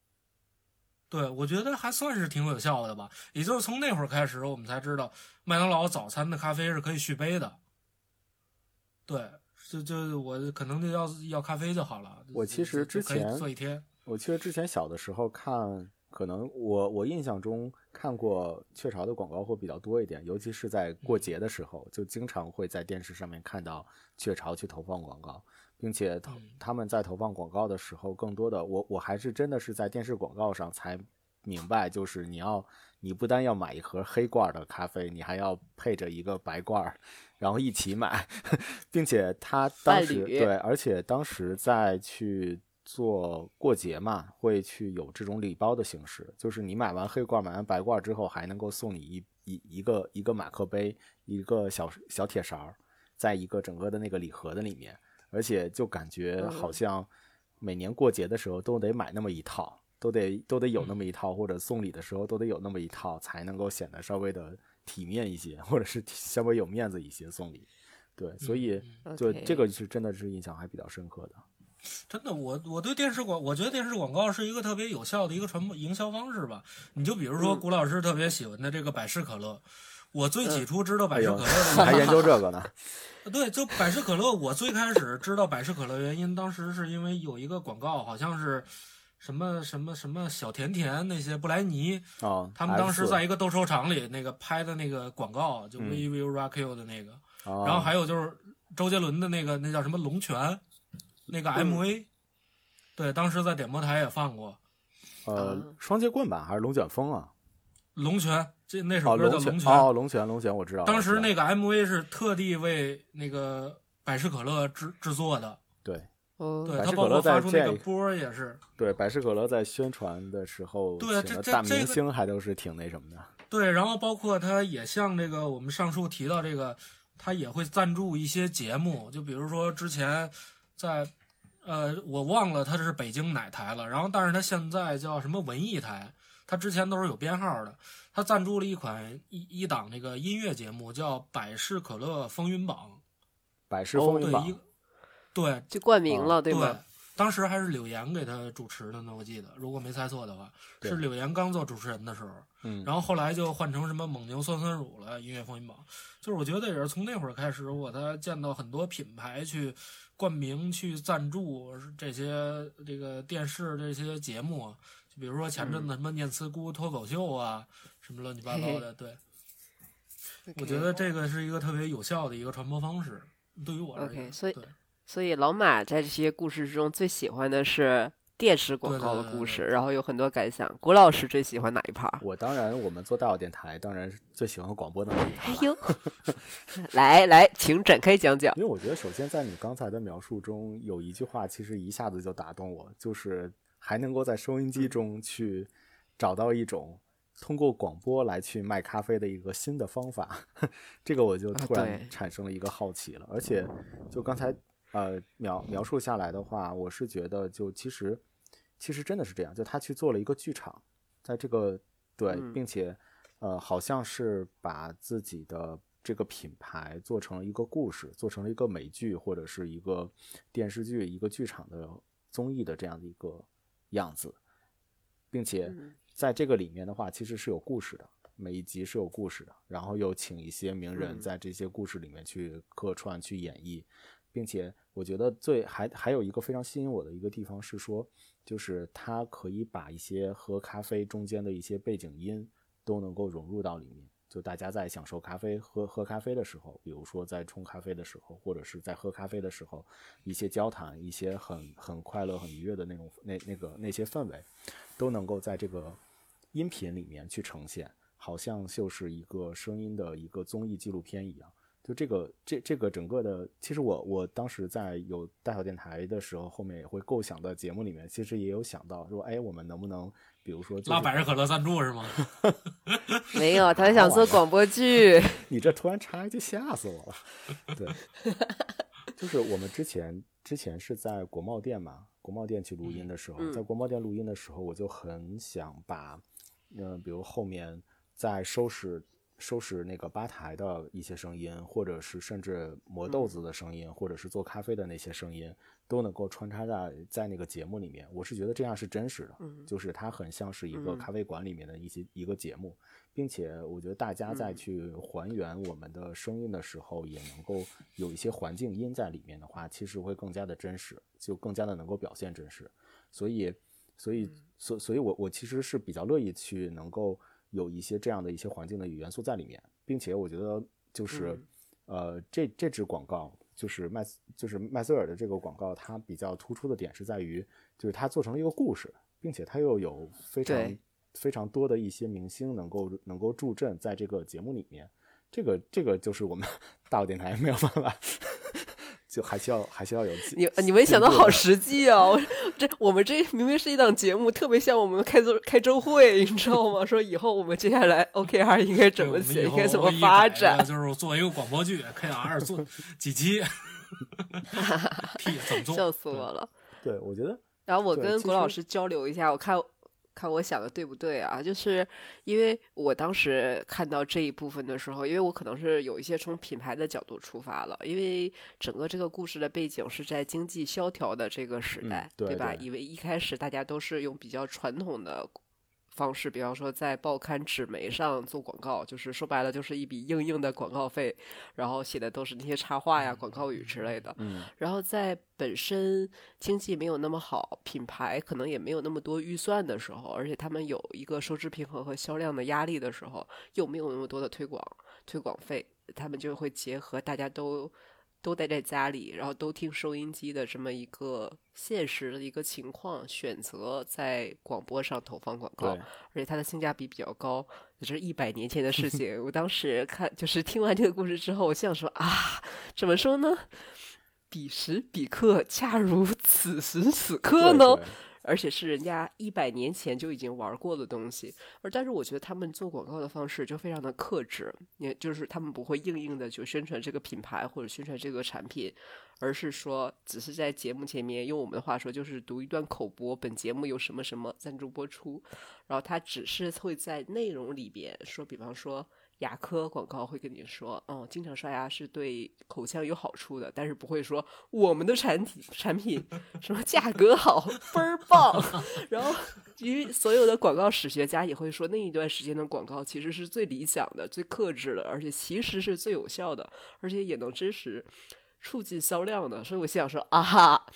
对，我觉得还算是挺有效的吧。也就是从那会儿开始，我们才知道麦当劳早餐的咖啡是可以续杯的。对，就就我可能就要要咖啡就好了。我其实之前做一天，我其实之前小的时候看。可能我我印象中看过雀巢的广告会比较多一点，尤其是在过节的时候，就经常会在电视上面看到雀巢去投放广告，并且他他们在投放广告的时候，更多的我我还是真的是在电视广告上才明白，就是你要你不单要买一盒黑罐的咖啡，你还要配着一个白罐，然后一起买，并且他当时对，而且当时在去。做过节嘛，会去有这种礼包的形式，就是你买完黑罐、买完白罐之后，还能够送你一一一个一个马克杯，一个小小铁勺，在一个整个的那个礼盒的里面，而且就感觉好像每年过节的时候都得买那么一套，都得都得有那么一套，或者送礼的时候都得有那么一套，才能够显得稍微的体面一些，或者是稍微有面子一些送礼。对，所以就这个是真的是印象还比较深刻的。真的，我我对电视广，我觉得电视广告是一个特别有效的一个传播营销方式吧。你就比如说，谷老师特别喜欢的这个百事可乐，我最起初知道百事可乐的，还研究这个呢。对，就百事可乐，我最开始知道百事可乐原因，当时是因为有一个广告，好像是什么什么什么小甜甜那些布莱尼啊，他们当时在一个斗兽场里那个拍的那个广告，就 We Will Rock You 的那个，然后还有就是周杰伦的那个那叫什么龙泉。那个 MV，对，当时在点播台也放过。呃，双截棍吧，还是龙卷风啊？龙泉，这那首歌叫龙泉。哦，龙泉，龙泉，我知道。当时那个 MV 是特地为那个百事可乐制制作的。对，对，他包括发出那个波也是。对，百事可乐在宣传的时候，对，这大明星还都是挺那什么的。对，然后包括他也像这个我们上述提到这个，他也会赞助一些节目，就比如说之前在。呃，我忘了它是北京哪台了，然后但是它现在叫什么文艺台，它之前都是有编号的。它赞助了一款一一档那个音乐节目，叫百事可乐风云榜。百事风云榜，对，就冠名了，对吧？当时还是柳岩给他主持的呢，我记得，如果没猜错的话，是柳岩刚做主持人的时候。嗯，然后后来就换成什么蒙牛酸酸乳了，音乐风云榜。就是我觉得也是从那会儿开始，我才见到很多品牌去。冠名去赞助这些这个电视这些节目，就比如说前阵子什么念慈姑脱口秀啊，什么乱七八糟的。对，我觉得这个是一个特别有效的一个传播方式。对于我而言，所以所以老马在这些故事之中最喜欢的是。电视广告的故事，然后有很多感想。郭老师最喜欢哪一趴？我当然，我们做大小电台，当然是最喜欢广播的那一趴。哎呦，来来，请展开讲讲。因为我觉得，首先在你刚才的描述中，有一句话其实一下子就打动我，就是还能够在收音机中去找到一种通过广播来去卖咖啡的一个新的方法。这个我就突然产生了一个好奇了。而且，就刚才呃描描述下来的话，我是觉得，就其实。其实真的是这样，就他去做了一个剧场，在这个对，并且，呃，好像是把自己的这个品牌做成了一个故事，做成了一个美剧或者是一个电视剧、一个剧场的综艺的这样的一个样子，并且在这个里面的话，其实是有故事的，每一集是有故事的，然后又请一些名人在这些故事里面去客串、去演绎，并且我觉得最还还有一个非常吸引我的一个地方是说。就是它可以把一些喝咖啡中间的一些背景音都能够融入到里面，就大家在享受咖啡、喝喝咖啡的时候，比如说在冲咖啡的时候，或者是在喝咖啡的时候，一些交谈、一些很很快乐、很愉悦的那种那那个那些氛围，都能够在这个音频里面去呈现，好像就是一个声音的一个综艺纪录片一样。就这个这这个整个的，其实我我当时在有大小电台的时候，后面也会构想的节目里面，其实也有想到说，哎，我们能不能比如说拉百事可乐赞助是吗？没有，他想做广播剧。你这突然插一句，吓死我了。对，就是我们之前之前是在国贸店嘛，国贸店去录音的时候，在国贸店录音的时候，我就很想把，嗯，比如后面在收拾。收拾那个吧台的一些声音，或者是甚至磨豆子的声音，或者是做咖啡的那些声音，都能够穿插在在那个节目里面。我是觉得这样是真实的，就是它很像是一个咖啡馆里面的一些一个节目，并且我觉得大家在去还原我们的声音的时候，也能够有一些环境音在里面的话，其实会更加的真实，就更加的能够表现真实。所以，所以，所所以我我其实是比较乐意去能够。有一些这样的一些环境的元素在里面，并且我觉得就是，呃，这这支广告就是麦就是麦瑟尔的这个广告，它比较突出的点是在于，就是它做成了一个故事，并且它又有非常非常多的一些明星能够能够助阵在这个节目里面，这个这个就是我们 大电台没有办法。就还需要还需要有你你没想到好实际啊！这我们这明明是一档节目，特别像我们开周开周会，你知道吗？说以后我们接下来 OKR 应该怎么写，应该怎么发展？就是做一个广播剧，KR 做几期，怎么做？笑死我了！对，我觉得。然后我跟郭老师交流一下，我看。看我想的对不对啊？就是因为我当时看到这一部分的时候，因为我可能是有一些从品牌的角度出发了，因为整个这个故事的背景是在经济萧条的这个时代，对吧？因为一开始大家都是用比较传统的。方式，比方说在报刊纸媒上做广告，就是说白了就是一笔硬硬的广告费，然后写的都是那些插画呀、广告语之类的。嗯，然后在本身经济没有那么好，品牌可能也没有那么多预算的时候，而且他们有一个收支平衡和销量的压力的时候，又没有那么多的推广推广费，他们就会结合大家都。都待在家里，然后都听收音机的这么一个现实的一个情况，选择在广播上投放广告，而且它的性价比比较高，这是一百年前的事 情。我当时看，就是听完这个故事之后，我想说啊，怎么说呢？彼时彼刻，恰如此时此刻呢？而且是人家一百年前就已经玩过的东西，而但是我觉得他们做广告的方式就非常的克制，也就是他们不会硬硬的就宣传这个品牌或者宣传这个产品，而是说只是在节目前面用我们的话说就是读一段口播，本节目有什么什么赞助播出，然后他只是会在内容里边说，比方说。牙科广告会跟你说，哦，经常刷牙是对口腔有好处的，但是不会说我们的产品产品什么价格好倍儿棒。然后，因为所有的广告史学家也会说，那一段时间的广告其实是最理想的、最克制的，而且其实是最有效的，而且也能支持促进销量的。所以我心想说，啊哈，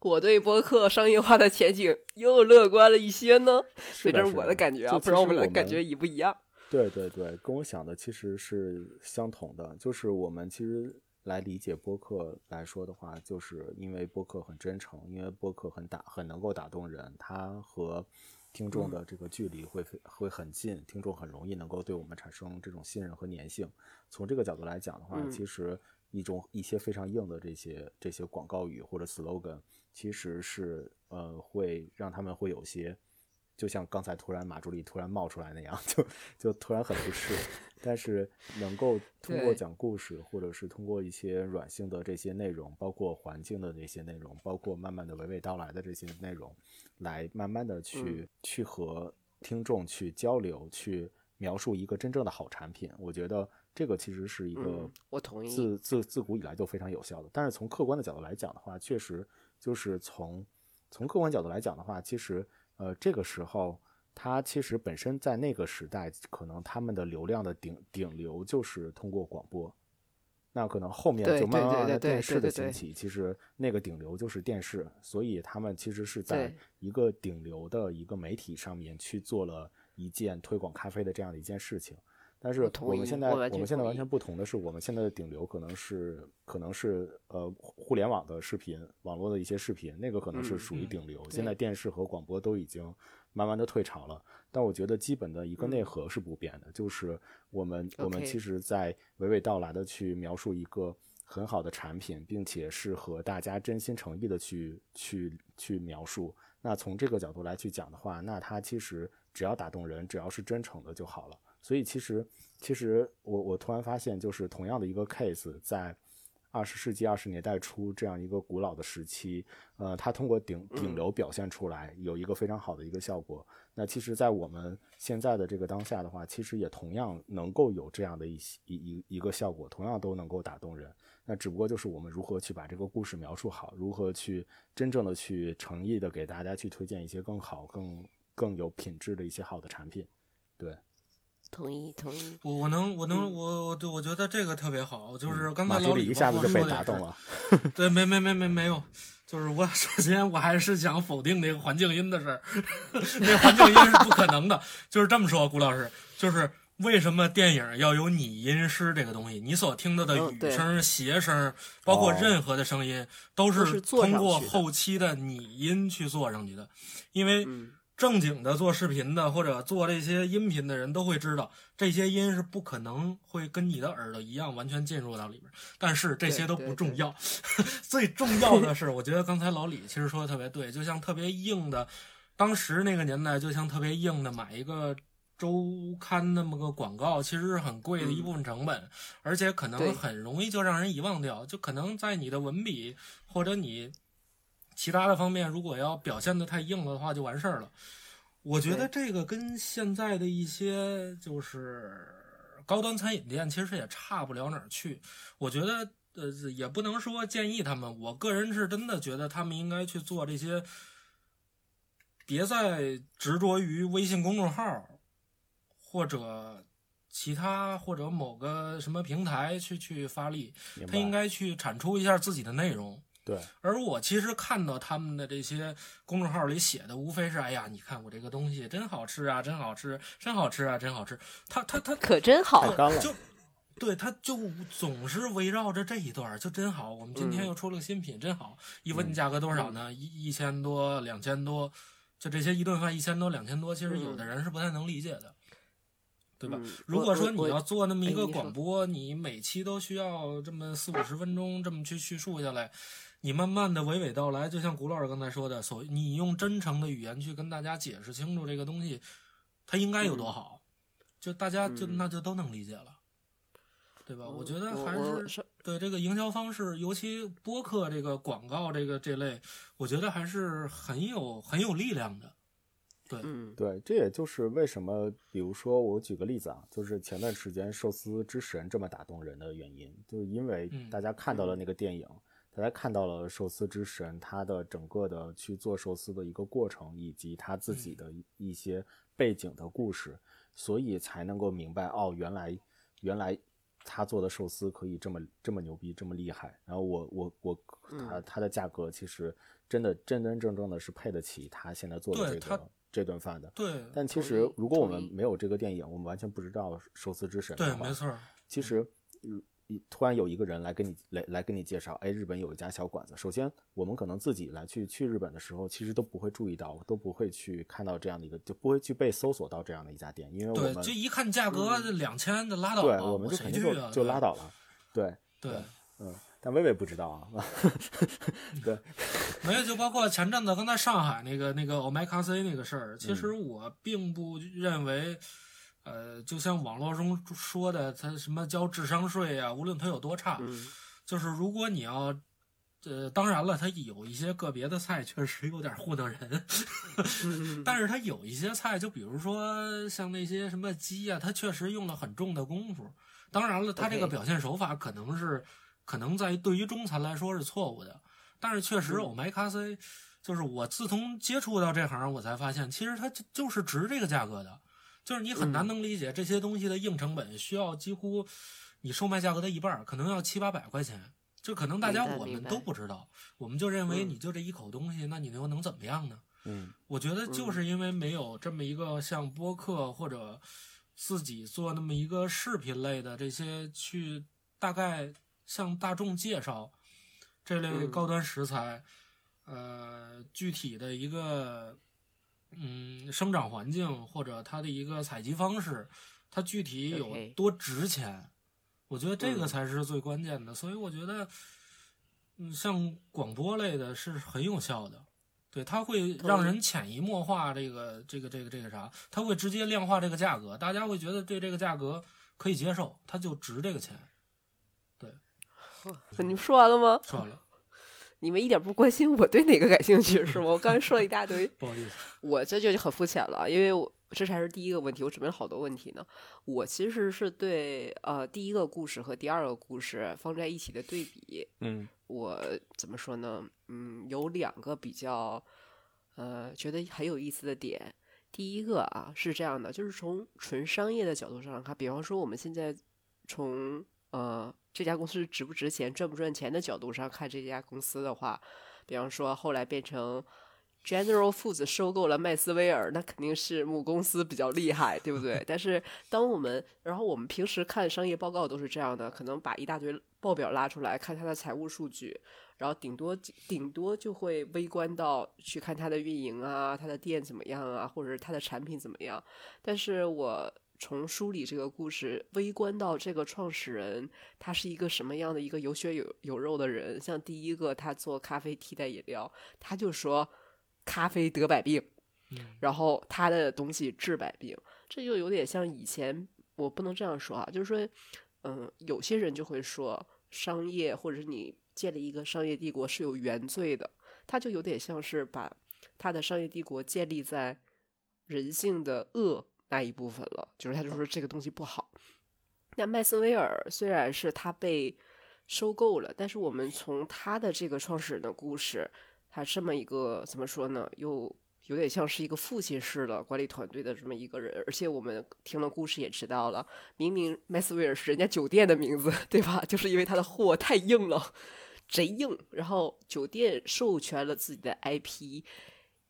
我对播客商业化的前景又乐观了一些呢。所以这是我的感觉啊，不知道我们的感觉一不一样。对对对，跟我想的其实是相同的。就是我们其实来理解播客来说的话，就是因为播客很真诚，因为播客很打很能够打动人，它和听众的这个距离会会很近，听众很容易能够对我们产生这种信任和粘性。从这个角度来讲的话，其实一种一些非常硬的这些这些广告语或者 slogan，其实是呃会让他们会有些。就像刚才突然马助理突然冒出来那样，就就突然很不适。但是能够通过讲故事，或者是通过一些软性的这些内容，包括环境的这些内容，包括慢慢的娓娓道来的这些内容，来慢慢的去去和听众去交流，去描述一个真正的好产品。我觉得这个其实是一个我同意自自自古以来就非常有效的。但是从客观的角度来讲的话，确实就是从从客观角度来讲的话，其实。呃，这个时候，它其实本身在那个时代，可能他们的流量的顶顶流就是通过广播，那可能后面就慢慢的电视的兴起，其实那个顶流就是电视，所以他们其实是在一个顶流的一个媒体上面去做了一件推广咖啡的这样的一件事情。但是我们现在我们现在完全不同的是，我们现在的顶流可能是可能是呃互联网的视频，网络的一些视频，那个可能是嗯属于嗯顶流。对现在电视和广播都已经慢慢的退潮了，但我觉得基本的一个内嗯核是不变的，就是我们我们其实在娓娓道来的去描述一个很好的产品，并且是和大家真心诚意的去去去描述。那从这个角度来去讲的话，那它其实只要打动人，只要是真诚的就好了。所以其实其实我我突然发现，就是同样的一个 case，在二十世纪二十年代初这样一个古老的时期，呃，它通过顶顶流表现出来，有一个非常好的一个效果。那其实，在我们现在的这个当下的话，其实也同样能够有这样的一些一一一个效果，同样都能够打动人。那只不过就是我们如何去把这个故事描述好，如何去真正的去诚意的给大家去推荐一些更好、更更有品质的一些好的产品。对，同意同意。我我能我能嗯我我对我觉得这个特别好，就是刚才老李理一下子就被打动了。对，没没没没没有，就是我 首先我还是想否定那个环境音的事儿，那环境音是不可能的。就是这么说，谷老师，就是为什么电影要有拟音师这个东西？你所听到的嗯对语声、鞋声，包括哦任何的声音，都都是通过后期的拟音去做上去的，因为。嗯正经的做视频的或者做这些音频的人都会知道，这些音是不可能会跟你的耳朵一样完全进入到里边。但是这些都不重要，最重要的是，我觉得刚才老李其实说的特别对，就像特别硬的，当时那个年代，就像特别硬的买一个。周刊那么个广告，其实是很贵的一部分成本，而且可能很容易就让人遗忘掉。就可能在你的文笔或者你其他的方面，如果要表现的太硬了的话，就完事儿了。我觉得这个跟现在的一些就是高端餐饮店其实也差不了哪儿去。我觉得呃，也不能说建议他们，我个人是真的觉得他们应该去做这些，别再执着于微信公众号或者其他或者某个什么平台去去发力，他应该去产出一下自己的内容。对，而我其实看到他们的这些公众号里写的，无非是哎呀，你看我这个东西真好吃啊，真好吃，真好吃啊，真好吃。他他他可真好。就对，他就总是围绕着这一段儿，就真好。我们今天嗯又出了个新品，真好。一问价格多少呢？一一千多、两千多，就这些一顿饭一千多、两千多，其实有的人是不太能理解的，对吧？嗯如果说你要做那么一个广播，你每期都需要这么四五十分钟这么去叙述下来，你慢慢的娓娓道来，就像古老师刚才说的，所你用真诚的语言去跟大家解释清楚这个东西，它应该有多好，就大家就嗯那就都能理解了。对吧？我觉得还是对这个营销方式，尤其播客这个广告这个这类，我觉得还是很有很有力量的。对，嗯对，这也就是为什么，比如说我举个例子啊，就是前段时间《寿司之神》这么打动人的原因，就是因为嗯大家看到了那个电影，大家看到了《寿司之神》他的整个的去做寿司的一个过程，以及他自己的一一些背景的故事，所以才能够明白哦，原来原来他做的寿司可以这么这么牛逼，这么厉害。然后我我我，他他的价格其实真的真真正正的是配得起他现在做的这个这顿饭的。对，但其，实如果我们没有这个电影，我们完全不知道寿司之神对的，话没错。其实，嗯一突然有一个人来跟你来来跟你介绍，哎，日本有一家小馆子。首先，我们可能自己来去去日本的时候，其实都不会注意到，都不会去看到这样的一个，就不会去被搜索到这样的一家店，因为我对，们就一看价格两千的拉倒了，对我们就谁肯定就？就拉倒了。对，对，嗯，但薇薇不知道啊，对，没有，就包括前阵子刚才上海那个那个 omakase 那个事儿，其嗯实我并不认为，呃，就像网络中说的，他什么交智商税啊、无论他有多差，嗯就是如果你要，呃，当然了，他有一些个别的菜确实有点糊弄人，嗯但是他有一些菜，就比如说像那些什么鸡啊，他确实用了很重的功夫。当然了，他这个表现手法可能是可能在对于中餐来说是错误的，但是确实嗯欧麦咖啡，就是我自从接触到这行，我才发现其实它就就是值这个价格的，就是你很难嗯能理解这些东西的硬成本需要几乎你售卖价格的一半，可能要七八百块钱。就可能大家我们都不知道，我们就认为嗯你就这一口东西，那你又能怎么样呢？嗯我觉得就是因为没有这么一个像播客或者自己做那么一个视频类的这些，去大概向大众介绍这类嗯高端食材，呃，具体的一个嗯生长环境或者它的一个采集方式，它具体有多值钱，我觉得这个嗯才是最关键的。所以我觉得，嗯，像广播类的是很有效的。对，它会让人潜移默化这个这个这个这个啥，它会直接量化这个价格，大家会觉得对这个价格可以接受，它就值这个钱。对你们说完了吗？说完了，你们一点不关心我对哪个感兴趣是吗？我刚才说了一大堆，不好意思，我这就很肤浅了，因为我这才是第一个问题，我准备了好多问题呢。我其实是对呃第一个故事和第二个故事放在一起的对比，嗯我怎么说呢？嗯，有两个比较呃觉得很有意思的点。第一个啊是这样的，就是从纯商业的角度上看，比方说我们现在从呃这家公司值不值钱、赚不赚钱的角度上看这家公司的话，比方说后来变成 General Foods 收购了麦斯威尔，那肯定是母公司比较厉害，对不对？但是当我们，然后我们平时看商业报告都是这样的，可能把一大堆报表拉出来看它的财务数据，然后顶多顶多就会微观到去看它的运营啊，它的店怎么样啊，或者是它的产品怎么样。但是我从梳理这个故事，微观到这个创始人他是一个什么样的一个有血有有肉的人。像第一个他做咖啡替代饮料，他就说咖啡得百病，嗯然后他的东西治百病，这就有点像以前我不能这样说啊，就是说，嗯，有些人就会说商业或者是你建立一个商业帝国是有原罪的，他就有点像是把他的商业帝国建立在人性的恶那一部分了，就是他就说这个东西不好。那麦斯威尔虽然是他被收购了，但是我们从他的这个创始人的故事，他这么一个怎么说呢，又有点像是一个父亲式的管理团队的这么一个人，而且我们听了故事也知道了，明明麦斯威尔是人家酒店的名字，对吧？就是因为他的货太硬了，贼硬，然后酒店授权了自己的 IP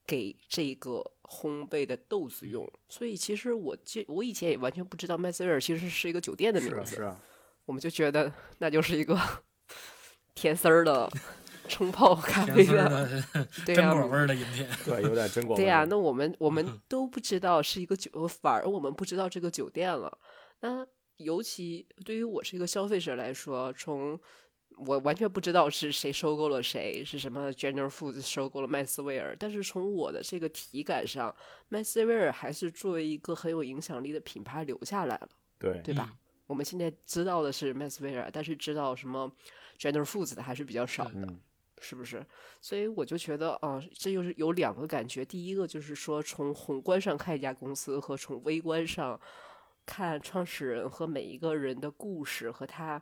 给这个烘焙的豆子用，所以其实我这我以前也完全不知道麦斯威尔其实是一个酒店的名字，我们就觉得那就是一个 甜丝儿的 冲泡咖啡的，的对呀、味儿的饮品，对，有点真果味。对呀、那我们我们都不知道是一个酒，反而我们不知道这个酒店了。那尤其对于我是一个消费者来说，从我完全不知道是谁收购了谁，是什么 General Foods 收购了麦斯威尔，但是从我的这个体感上，麦斯威尔还是作为一个很有影响力的品牌留下来了，对对吧？我们现在知道的是麦斯威尔，但是知道什么 General Foods 的还是比较少的。嗯是不是？所以我就觉得啊，这就是有两个感觉。第一个就是说，从宏观上看一家公司，和从微观上看创始人和每一个人的故事和他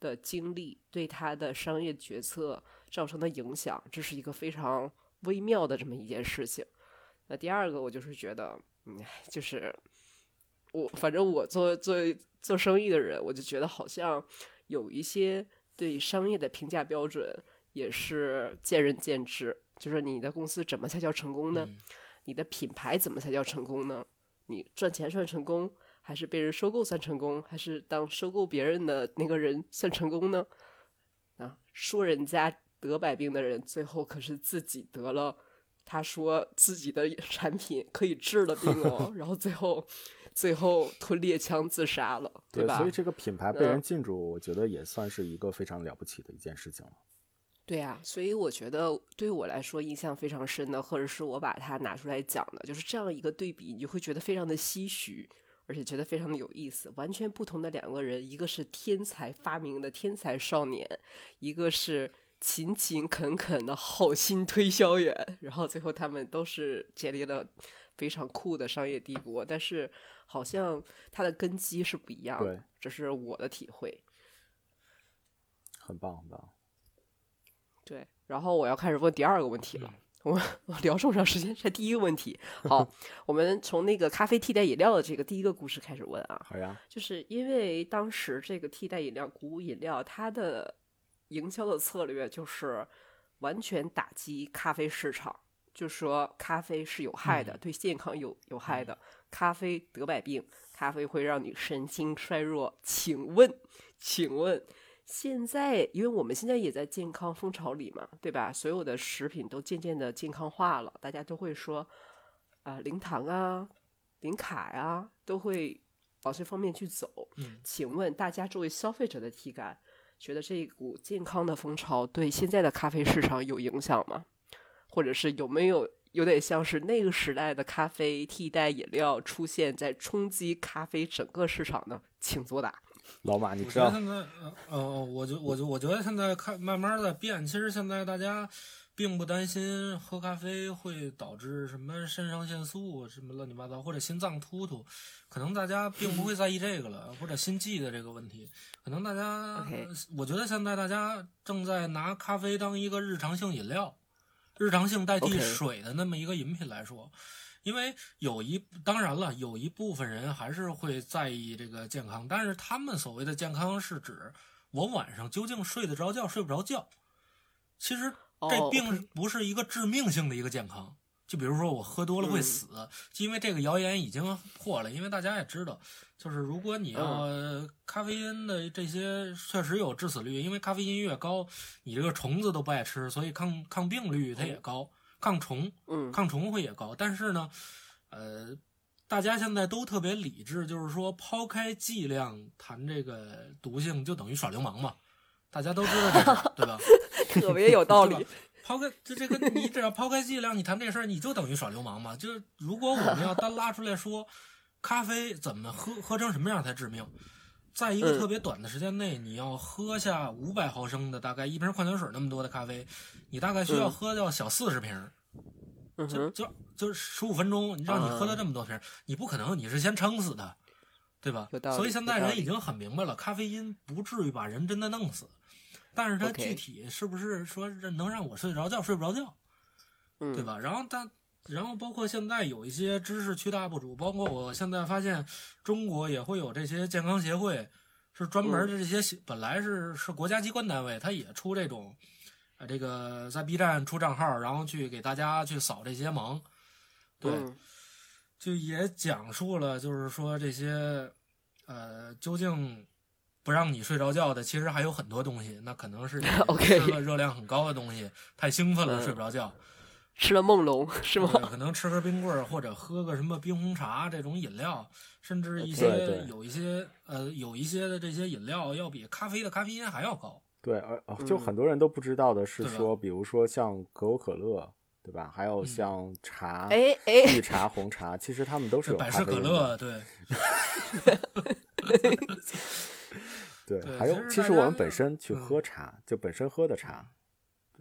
的经历对他的商业决策造成的影响，这是一个非常微妙的这么一件事情。那第二个，我就是觉得，嗯，就是我反正我做做做生意的人，我就觉得好像有一些对商业的评价标准。也是见仁见智，就是你的公司怎么才叫成功呢？嗯你的品牌怎么才叫成功呢？你赚钱算成功，还是被人收购算成功，还是当收购别人的那个人算成功呢？啊，说人家得百病的人，最后可是自己得了，他说自己的产品可以治了病哦，然后最后最后吞猎枪自杀了，对，吧？所以这个品牌被人进驻，我觉得也算是一个非常了不起的一件事情了。对呀、所以我觉得对于我来说印象非常深的，或者是我把它拿出来讲的，就是这样一个对比，你就会觉得非常的唏嘘，而且觉得非常的有意思。完全不同的两个人，一个是天才发明的天才少年，一个是勤勤恳恳的好心推销员，然后最后他们都是建立了非常酷的商业帝国，但是好像它的根基是不一样的对，这是我的体会。很棒，很棒。对，然后我要开始问第二个问题了。我聊这么长时间，这第一个问题。好，我们从那个咖啡替代饮料的这个第一个故事开始问啊，好呀，就是因为当时这个替代饮料谷物饮料，它的营销的策略就是完全打击咖啡市场，就说咖啡是有害的，嗯对健康有有害的，咖啡得百病，咖啡会让你神经衰弱。请问，请问，现在因为我们现在也在健康风潮里嘛，对吧？所有的食品都渐渐的健康化了，大家都会说啊、零糖啊、零卡呀、都会往这方面去走。嗯请问大家作为消费者的体感，觉得这一股健康的风潮对现在的咖啡市场有影响吗？或者是有没有有点像是那个时代的咖啡替代饮料出现在冲击咖啡整个市场呢？请作答。老马，你我知道觉得现在，呃呃，我就我就我觉得现在看慢慢在变。其实现在大家并不担心喝咖啡会导致什么肾上腺素什么乱七八糟，或者心脏突突，可能大家并不会在意这个了，或者心悸的这个问题。可能大家我觉得现在大家正在拿咖啡当一个日常性饮料，日常性代替水的那么一个饮品来说。因为有一当然了，有一部分人还是会在意这个健康，但是他们所谓的健康是指我晚上究竟睡得着觉睡不着觉。其实这哦并不是一个致命性的一个健康。就比如说我喝多了会嗯死，因为这个谣言已经破了。因为大家也知道，就是如果你要嗯咖啡因的这些确实有致死率，因为咖啡因越高，你这个虫子都不爱吃，所以抗抗病率它也高，抗虫嗯抗虫会也高。但是呢，呃，大家现在都特别理智，就是说抛开剂量谈这个毒性，就等于耍流氓嘛。大家都知道这事儿，对吧？特别有道理。抛开这这个，你只要抛开剂量，你谈这事儿，你就等于耍流氓嘛。就是如果我们要单拉出来说，咖啡怎么喝喝成什么样才致命，在一个嗯。特别短的时间内，你要喝下五百毫升的大概一瓶矿泉水那么多的咖啡，你大概需要嗯。喝掉小四十瓶就就就十五分钟，让你喝了这么多瓶儿，你不可能你是先撑死的，对吧所以现在人已经很明白了，咖啡因不至于把人真的弄死，但是它具体是不是说是能让我睡着觉睡不着觉，嗯，对？吧？然后但然后包括现在有一些知识区大 UP 主，包括我现在发现中国也会有这些健康协会，是专门的这些协、本来是是国家机关单位，他也出这种。呃，这个在 B 站出账号，然后去给大家去扫这些盲，对，嗯。就也讲述了，就是说这些，呃，究竟不让你睡着觉的，其实还有很多东西，那可能是 吃了热量很高的东西，太兴奋了嗯。睡不着觉，吃了梦龙是吗？可能吃根冰棍儿或者喝个什么冰红茶这种饮料，甚至一些有一些呃有一些的这些饮料要比咖啡的咖啡因还要高，对，而哦就嗯。很多人都不知道的是说，比如说像可口可乐，对吧？还有嗯。像茶、哎哎，绿茶、红茶，其实他们都是有百事可。乐，对，对，还有其实我们本身去嗯。喝茶，就本身喝的茶，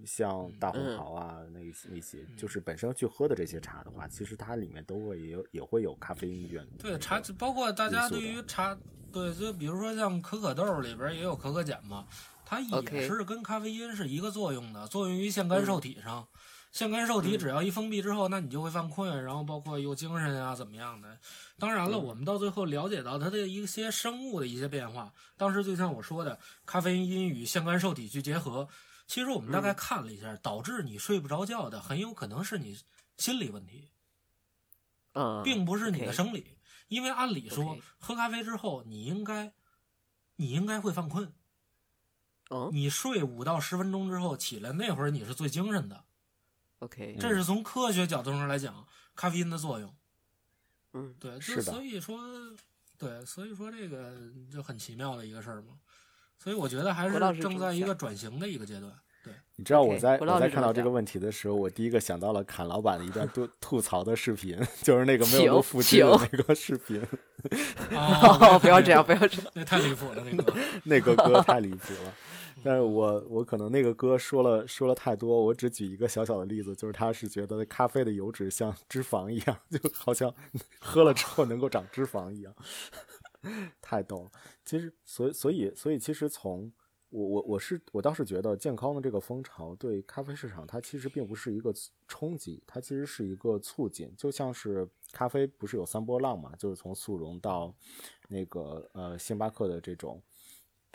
像大红嗯袍啊，那一些那些，就是本身去喝的这些茶的话，其实它里面都会也有也会有咖啡因原。对茶，包括大家对于茶，对，就比如说像可可豆里边也有可可碱嘛，它也是跟咖啡因是一个作用的，作用于腺苷嗯受体上。腺苷受体只要一封闭之后，那你就会犯困，然后包括有精神啊怎么样的。当然了，嗯我们到最后了解到它的一些生物的一些变化。当时就像我说的，咖啡因与腺苷受体去结合，其实我们大概嗯看了一下，导致你睡不着觉的，很有可能是你心理问题。嗯，并不是你的生理，因为按理说喝咖啡之后，你应该，你应该会犯困。嗯你睡五到十分钟之后起来，那会儿你是最精神的。，OK，这是从科学角度上来讲，咖啡因的作用。嗯对，是的就所以说，对，所以说这个就很奇妙的一个事儿嘛。所以我觉得还是正在一个转型的一个阶段。对，你知道我在我在看到这个问题的时候，我第一个想到了侃老板的一段吐 吐槽的视频，就是那个没有腹肌的那个视频，哦不要这样，不要这样。那太离谱了，那个。那个歌太离谱了。但是我我可能那个歌说了说了太多，我只举一个小小的例子，就是他是觉得咖啡的油脂像脂肪一样，就好像喝了之后能够长脂肪一样，太逗了。其实，所以所以所以，其实从我我我是我倒是觉得健康的这个风潮对咖啡市场它其实并不是一个冲击，它其实是一个促进，就像是咖啡不是有三波浪嘛，就是从速溶到那个呃星巴克的这种。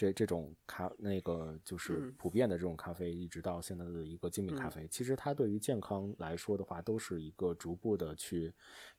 这这种咖那个就是嗯。普遍的这种咖啡，一直到现在的一个精品咖嗯。啡，其实它对于健康来说的话，都是一个逐步的去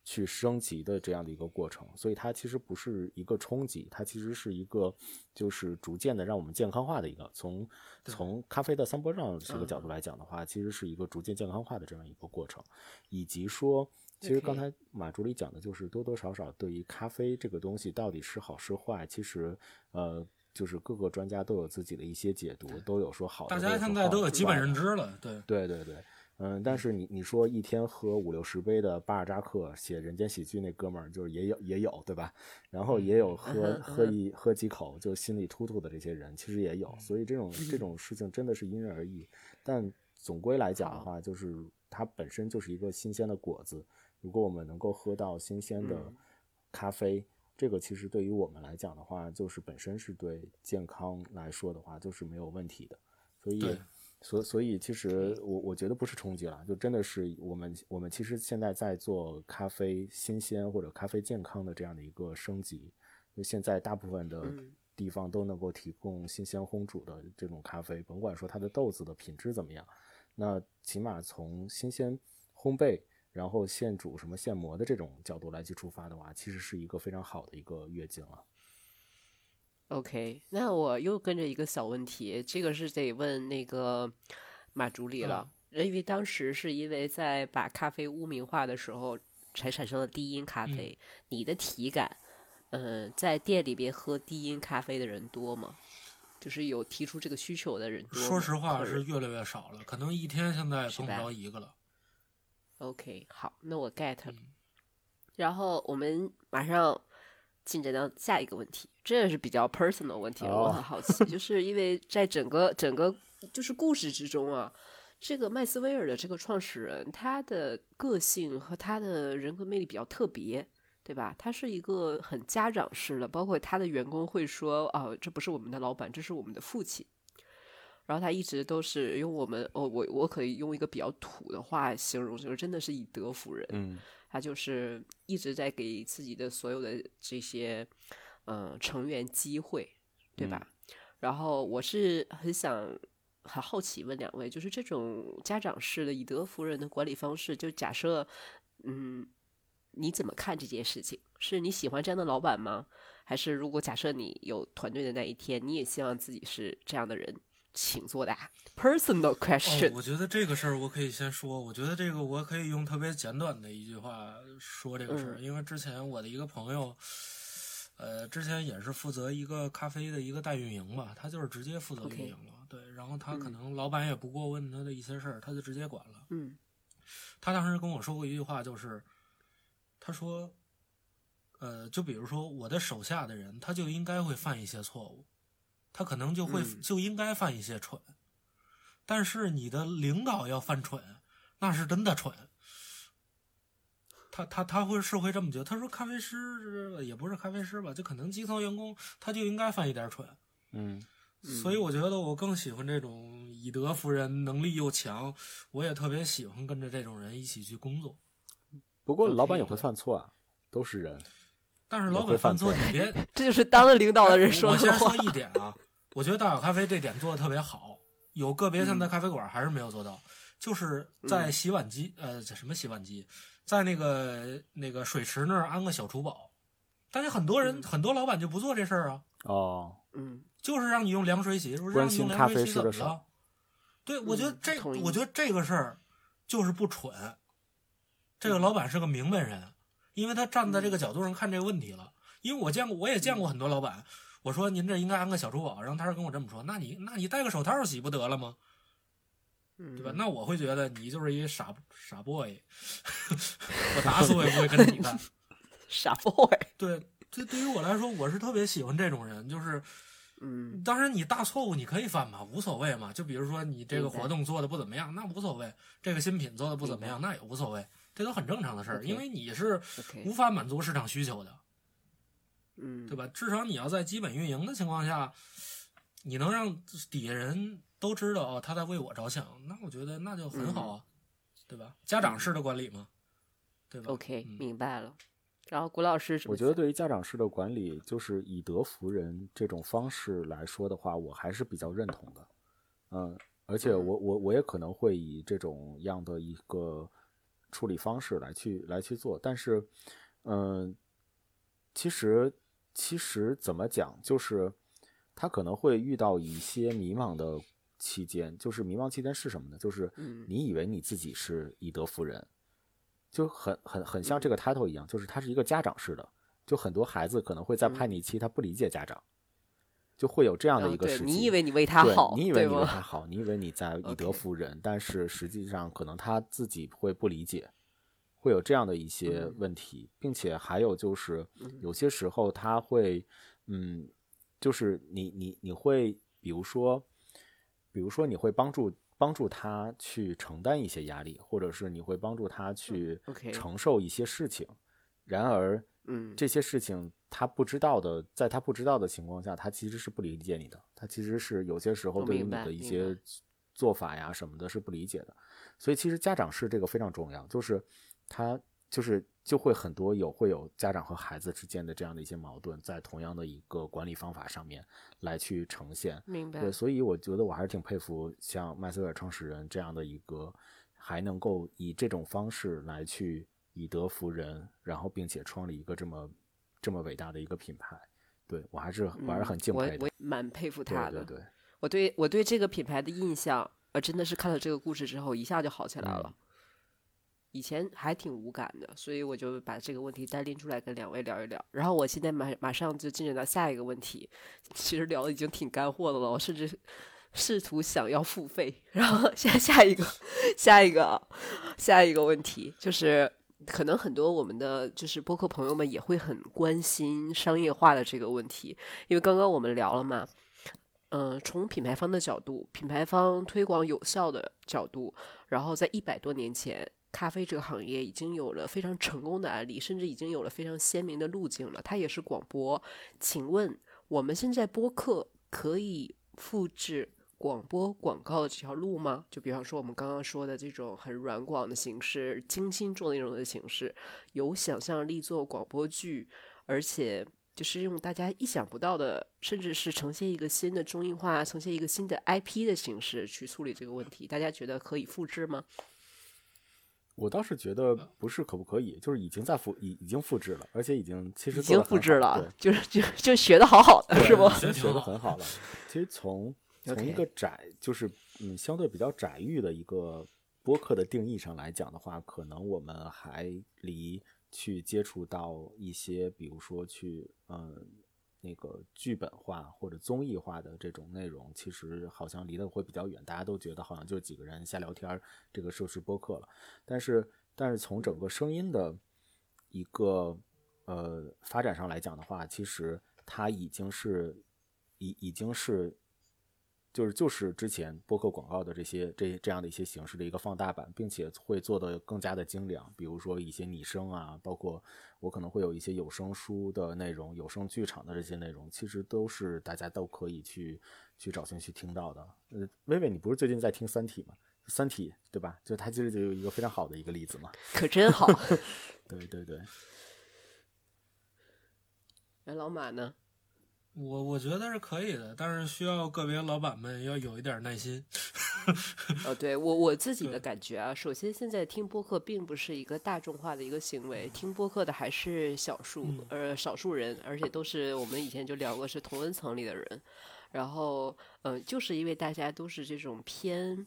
去升级的这样的一个过程，所以它其实不是一个冲击，它其实是一个就是逐渐的让我们健康化的一个从从咖啡的三波上这个角度嗯。来讲的话，其实是一个逐渐健康化的这样一个过程，以及说。其实刚才马助理讲的就是多多少少对于咖啡这个东西到底是好是坏，其实呃，就是各个专家都有自己的一些解读，都有说好的，大家现在都有基本认知了，对，对对对，嗯，但是你你说一天喝五六十杯的巴尔扎克，写《人间喜剧》那哥们儿就是也有也有对吧？然后也有喝嗯喝一喝几口就心里突突的这些人，其实也有，所以这种 这种事情真的是因人而异。但总归来讲的话，就是它本身就是一个新鲜的果子，如果我们能够喝到新鲜的嗯咖啡。这个其实对于我们来讲的话，就是本身是对健康来说的话，就是没有问题的。所以对，所所以其实我我觉得不是冲击了，就真的是我们我们其实现在在做咖啡新鲜或者咖啡健康的这样的一个升级。就现在大部分的嗯地方都能够提供新鲜烘煮的这种咖啡，甭管说它的豆子的品质怎么样，那起码从新鲜烘焙。然后现煮什么现磨的这种角度来去出发的话，其实是一个非常好的一个跃进了。OK，那我又跟着一个小问题，这个是得问那个马助理了，因为当时是因为在把咖啡污名化的时候，才产生了低因咖啡。你的体感，嗯、在店里边喝低因咖啡的人多吗？就是有提出这个需求的人多？说实话是越来越少了，可能一天现在碰不着一个了。OK，好，那我 get 了。嗯然后我们马上进展到下一个问题，这也是比较 personal 问题了，我哦很好奇，就是因为在整个 整个就是故事之中啊，这个麦斯威尔的这个创始人，他的个性和他的人格魅力比较特别。对吧？他是一个很家长式的，包括他的员工会说：“哦，这不是我们的老板，这是我们的父亲。”然后他一直都是用我们，哦，我我可以用一个比较土的话形容，就是真的是以德服人。嗯他就是一直在给自己的所有的这些嗯、呃成员机会，对吧？然后我是很想很好奇问两位，就是这种家长式的以德服人的管理方式，就假设嗯，你怎么看这件事情？是你喜欢这样的老板吗？还是如果假设你有团队的那一天，你也希望自己是这样的人？请作答。Personal 哦 question，、，我觉得这个事儿我可以先说，我觉得这个我可以用特别简短的一句话说这个事儿，嗯因为之前我的一个朋友，呃，之前也是负责一个咖啡的一个代运营吧，他就是直接负责运营了对，然后他可嗯能老板也不过问他的一些事儿，他就直接管了。嗯他当时跟我说过一句话，就是他说，呃，就比如说我的手下的人，他就应该会犯一些错误，他可能就会、嗯就应该犯一些蠢，但是你的领导要犯蠢，那是真的蠢。他他他会是会这么觉得，他说咖啡师也不是咖啡师吧，就可能基层员工他就应该犯一点蠢，嗯所以我觉得我更喜欢这种以德服人，能力又强，我也特别喜欢跟着这种人一起去工作。不过老板也会犯错啊，都是人。但是老板犯错，你别 这就是当了领导的人说的话。先说一点啊，我觉得大小咖啡这点做的特别好，有个别现嗯在咖啡馆还是没有做到，就是在洗碗机，呃，什么洗碗机，在那个那个水池那儿安个小厨宝，但是很多人、嗯。很多老板就不做这事儿啊，哦，嗯。就是让你用凉水洗，让用凉水洗怎么了？对，我觉得嗯这，我觉得这个事儿就是不蠢。这个老板是个明白人，因为他站在这个角度上看这个问题了。因为我见过，我也见过很多老板，我说您这应该安个小珠宝，然后他是跟我这么说，那你那你戴个手套洗不得了吗？嗯，对吧？那我会觉得你就是一傻傻 boy，我打死我也不会跟着你干。傻 boy。对，这对于我来说，我是特别喜欢这种人，就是嗯当然，你大错误你可以犯嘛，无所谓嘛。就比如说你这个活动做的不怎么样，那无所谓；这个新品做的不怎么样，那也无所谓，这都很正常的事儿。因为你是无法满足市场需求的，嗯，对吧？至少你要在基本运营的情况下，你能让底下人都知道哦，他在为我着想，那我觉得那就很好啊，对吧？家长式的管理嘛，对吧 OK，嗯明白了。然后古老师，我觉得对于家长式的管理，就是以德服人这种方式来说的话，我还是比较认同的。嗯，而且我我我也可能会以这种样的一个处理方式来去来去做，但是，嗯，其实其实怎么讲，就是他可能会遇到一些迷茫的期间，就是迷茫期间是什么呢？就是你以为你自己是以德服人。就很很很像这个 title 一样，就是他是一个家长式的，就很多孩子可能会在叛逆期，他不理解家长，就会有这样的一个时期。你以为你为他好，你以为你为他好，你以为你在以德服人，但是实际上可能他自己会不理解，会有这样的一些问题，并且还有就是有些时候他会，嗯，就是你你你会比如说，比如说你会帮助。帮助他去承担一些压力，或者是你会帮助他去承受一些事情。然而，嗯，这些事情他不知道的，在他不知道的情况下，他其实是不理解你的。他其实是有些时候对于你的一些做法呀什么的，是不理解的。所以，其实家长是这个非常重要，就是他。就是就会很多有会有家长和孩子之间的这样的一些矛盾，在同样的一个管理方法上面来去呈现。明白。对，所以我觉得我还是挺佩服像麦瑟尔创始人这样的一个，还能够以这种方式来去以德服人，然后并且创立一个这么这么伟大的一个品牌。对我还是我还是很敬佩的。我蛮佩服他的。对对。我对我对这个品牌的印象，呃，真的是看了这个故事之后，一下就好起来了。以前还挺无感的，所以我就把这个问题单拎出来跟两位聊一聊。然后我现在马马上就进展到下一个问题，其实聊的已经挺干货的了，我甚至试图想要付费。然后下下一个下一个下一个问题就是，可能很多我们的就是播客朋友们也会很关心商业化的这个问题，因为刚刚我们聊了嘛，嗯，从品牌方的角度，品牌方推广有效的角度，然后在一百多年前。咖啡这个行业已经有了非常成功的案例，甚至已经有了非常鲜明的路径了。它也是广播。请问我们现在播客可以复制广播广告的这条路吗？就比方说我们刚刚说的这种很软广的形式、精心做内容的形式，有想象力做广播剧，而且就是用大家意想不到的，甚至是呈现一个新的中英化、呈现一个新的 IP 的形式去处理这个问题。大家觉得可以复制吗？我倒是觉得不是可不可以，就是已经在复已已经复制了，而且已经其实已经复制了，就是就就学的好好的是不？学学的很好了。其实从从一个窄就是嗯相对比较窄域的一个播客的定义上来讲的话，可能我们还离去接触到一些，比如说去嗯。那个剧本化或者综艺化的这种内容，其实好像离得会比较远。大家都觉得好像就几个人瞎聊天，这个就是播客了。但是，但是从整个声音的一个呃发展上来讲的话，其实它已经是已已经是。就是就是之前播客广告的这些这这样的一些形式的一个放大版，并且会做的更加的精良。比如说一些拟声啊，包括我可能会有一些有声书的内容、有声剧场的这些内容，其实都是大家都可以去去找兴趣听到的。呃，薇薇，你不是最近在听《三体》吗？《三体》对吧？就它其实就有一个非常好的一个例子嘛。可真好。对对对。哎，老马呢？我我觉得是可以的，但是需要个别老板们要有一点耐心。哦，对我我自己的感觉啊，首先现在听播客并不是一个大众化的一个行为，听播客的还是少数呃少数人，而且都是我们以前就聊过是同温层里的人。然后嗯，就是因为大家都是这种偏，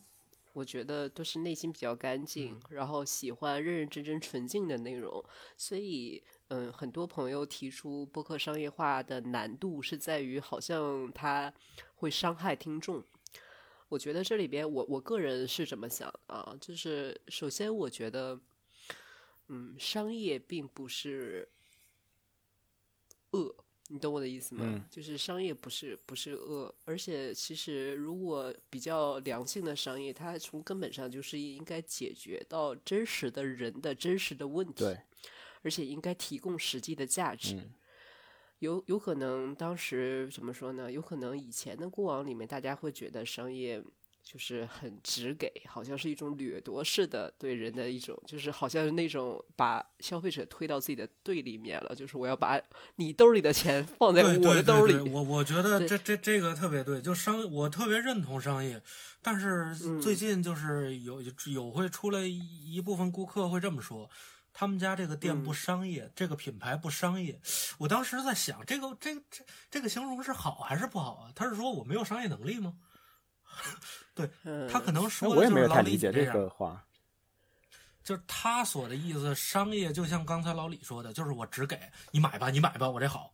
我觉得都是内心比较干净，然后喜欢认认真真纯净的内容，所以。嗯，很多朋友提出播客商业化的难度是在于，好像它会伤害听众。我觉得这里边，我我个人是怎么想啊？就是首先，我觉得，嗯，商业并不是恶，你懂我的意思吗？就是商业不是不是恶，而且其实如果比较良性的商业，它从根本上就是应该解决到真实的人的真实的问题。对。而且应该提供实际的价值，有有可能当时怎么说呢？有可能以前的过往里面，大家会觉得商业就是很直给，好像是一种掠夺式的对人的一种，就是好像是那种把消费者推到自己的对立面了，就是我要把你兜里的钱放在我的兜里。对对对我我觉得这这这个特别对，就商我特别认同商业，但是嗯最近就是有有会出来一一部分顾客会这么说。他们家这个店不嗯商业，这个品牌不商业。我当时在想，这个这个这这个形容是好还是不好啊？他是说我没有商业能力吗？对嗯，他可能说我也没有的就是老李太理解这个话。就是他所的意思，商业就像刚才老李说的，就是我只给你买吧，你买吧，我这好，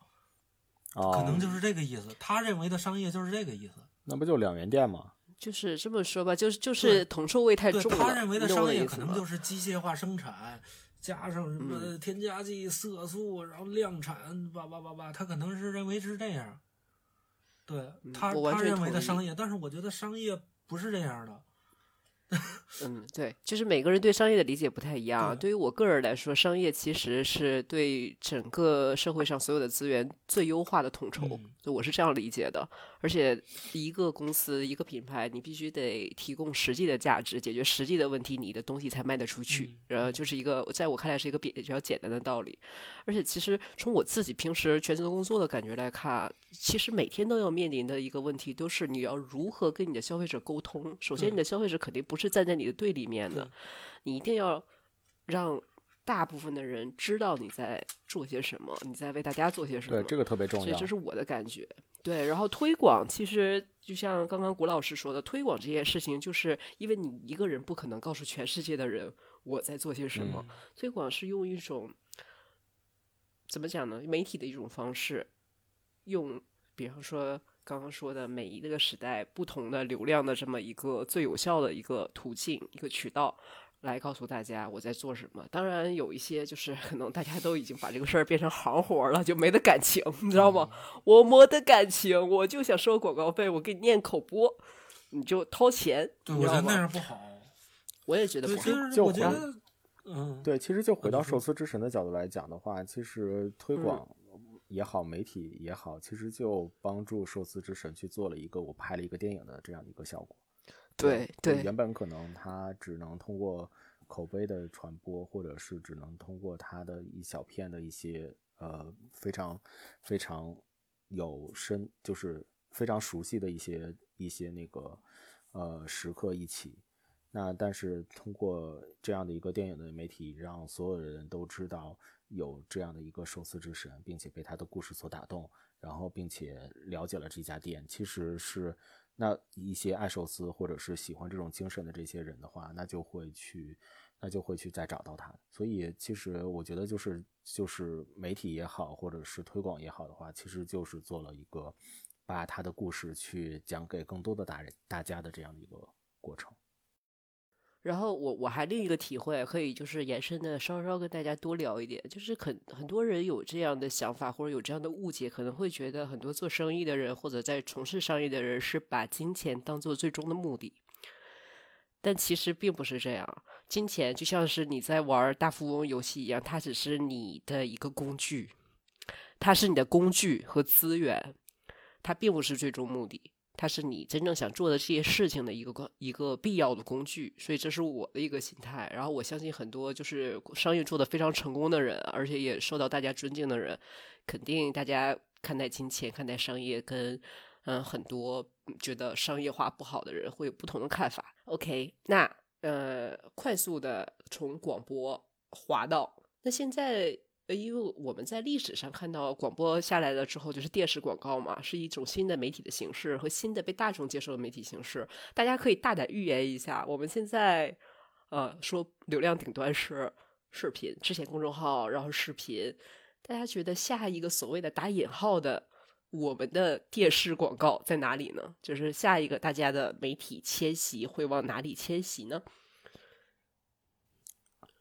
哦，可能就是这个意思。他认为的商业就是这个意思。那不就两元店吗？就是这么说吧，就是就是铜臭味太对重了。他认为的商业可能就是机械化生产，加上什么嗯添加剂、色素，然后量产，叭叭叭叭，他可能是认为是这样。对他，他认为的商业，但是我觉得商业不是这样的。嗯，对，就是每个人对商业的理解不太一样。对对于我个人来说，商业其实是对整个社会上所有的资源最优化的统筹，嗯就我是这样理解的。而且一个公司、一个品牌，你必须得提供实际的价值，解决实际的问题，你的东西才卖得出去。嗯然后就是一个在我看来是一个比比较简单的道理。而且其实从我自己平时全职工作的感觉来看，其实每天都要面临的一个问题，都是你要如何跟你的消费者沟通。首先，你的消费者肯定不是站在你的对立面的，你一定要让大部分的人知道你在做些什么，你在为大家做些什么。对，这个特别重要所以这。是我的感觉。对，然后推广其实就像刚刚谷老师说的，推广这件事情，就是因为你一个人不可能告诉全世界的人我在做些什么，嗯推广是用一种怎么讲呢？媒体的一种方式，用比方说刚刚说的每一个时代不同的流量的这么一个最有效的一个途径、一个渠道。来告诉大家我在做什么。当然，有一些就是可能大家都已经把这个事儿变成行活了，就没得感情，你知道吗？我没得感情，我就想收广告费，我给你念口播，你就掏钱，对，你知道我觉得那吗？样不好。我也觉得，不好其。实就我觉得，嗯，对，其实就回到寿司之神的角度来讲的话，其实推嗯广也好，媒体也好，其实就帮助寿司之神去做了一个我拍了一个电影的这样的一个效果。对对原本可能他只能通过口碑的传播，或者是只能通过他的一小片的一些呃非常非常有深，就是非常熟悉的一些一些那个呃时刻一起。那但是通过这样的一个电影的媒体，让所有人都知道有这样的一个寿司之神，并且被他的故事所打动，然后并且了解了这家店，其实是那一些爱寿司或者是喜欢这种精神的这些人的话，那就会去，那就会去再找到他。所以其实我觉得就是就是媒体也好，或者是推广也好的话，其实就是做了一个把他的故事去讲给更多的大人大家的这样的一个过程。然后我我还另一个体会，可以就是延伸的稍稍跟大家多聊一点，就是很很多人有这样的想法或者有这样的误解，可能会觉得很多做生意的人或者在从事商业的人是把金钱当做最终的目的，但其实并不是这样。金钱就像是你在玩大富翁游戏一样，它只是你的一个工具，它是你的工具和资源，它并不是最终目的。它是你真正想做的这些事情的一个一个必要的工具，所以这是我的一个心态。然后我相信很多就是商业做的非常成功的人，而且也受到大家尊敬的人，肯定大家看待金钱、看待商业跟嗯很多觉得商业化不好的人会有不同的看法。OK，那呃快速的从广播滑到那现在。因为我们在历史上看到广播下来了之后，就是电视广告嘛，是一种新的媒体的形式和新的被大众接受的媒体形式。大家可以大胆预言一下，我们现在呃说流量顶端是视频，之前公众号，然后视频，大家觉得下一个所谓的打引号的我们的电视广告在哪里呢？就是下一个大家的媒体迁徙会往哪里迁徙呢？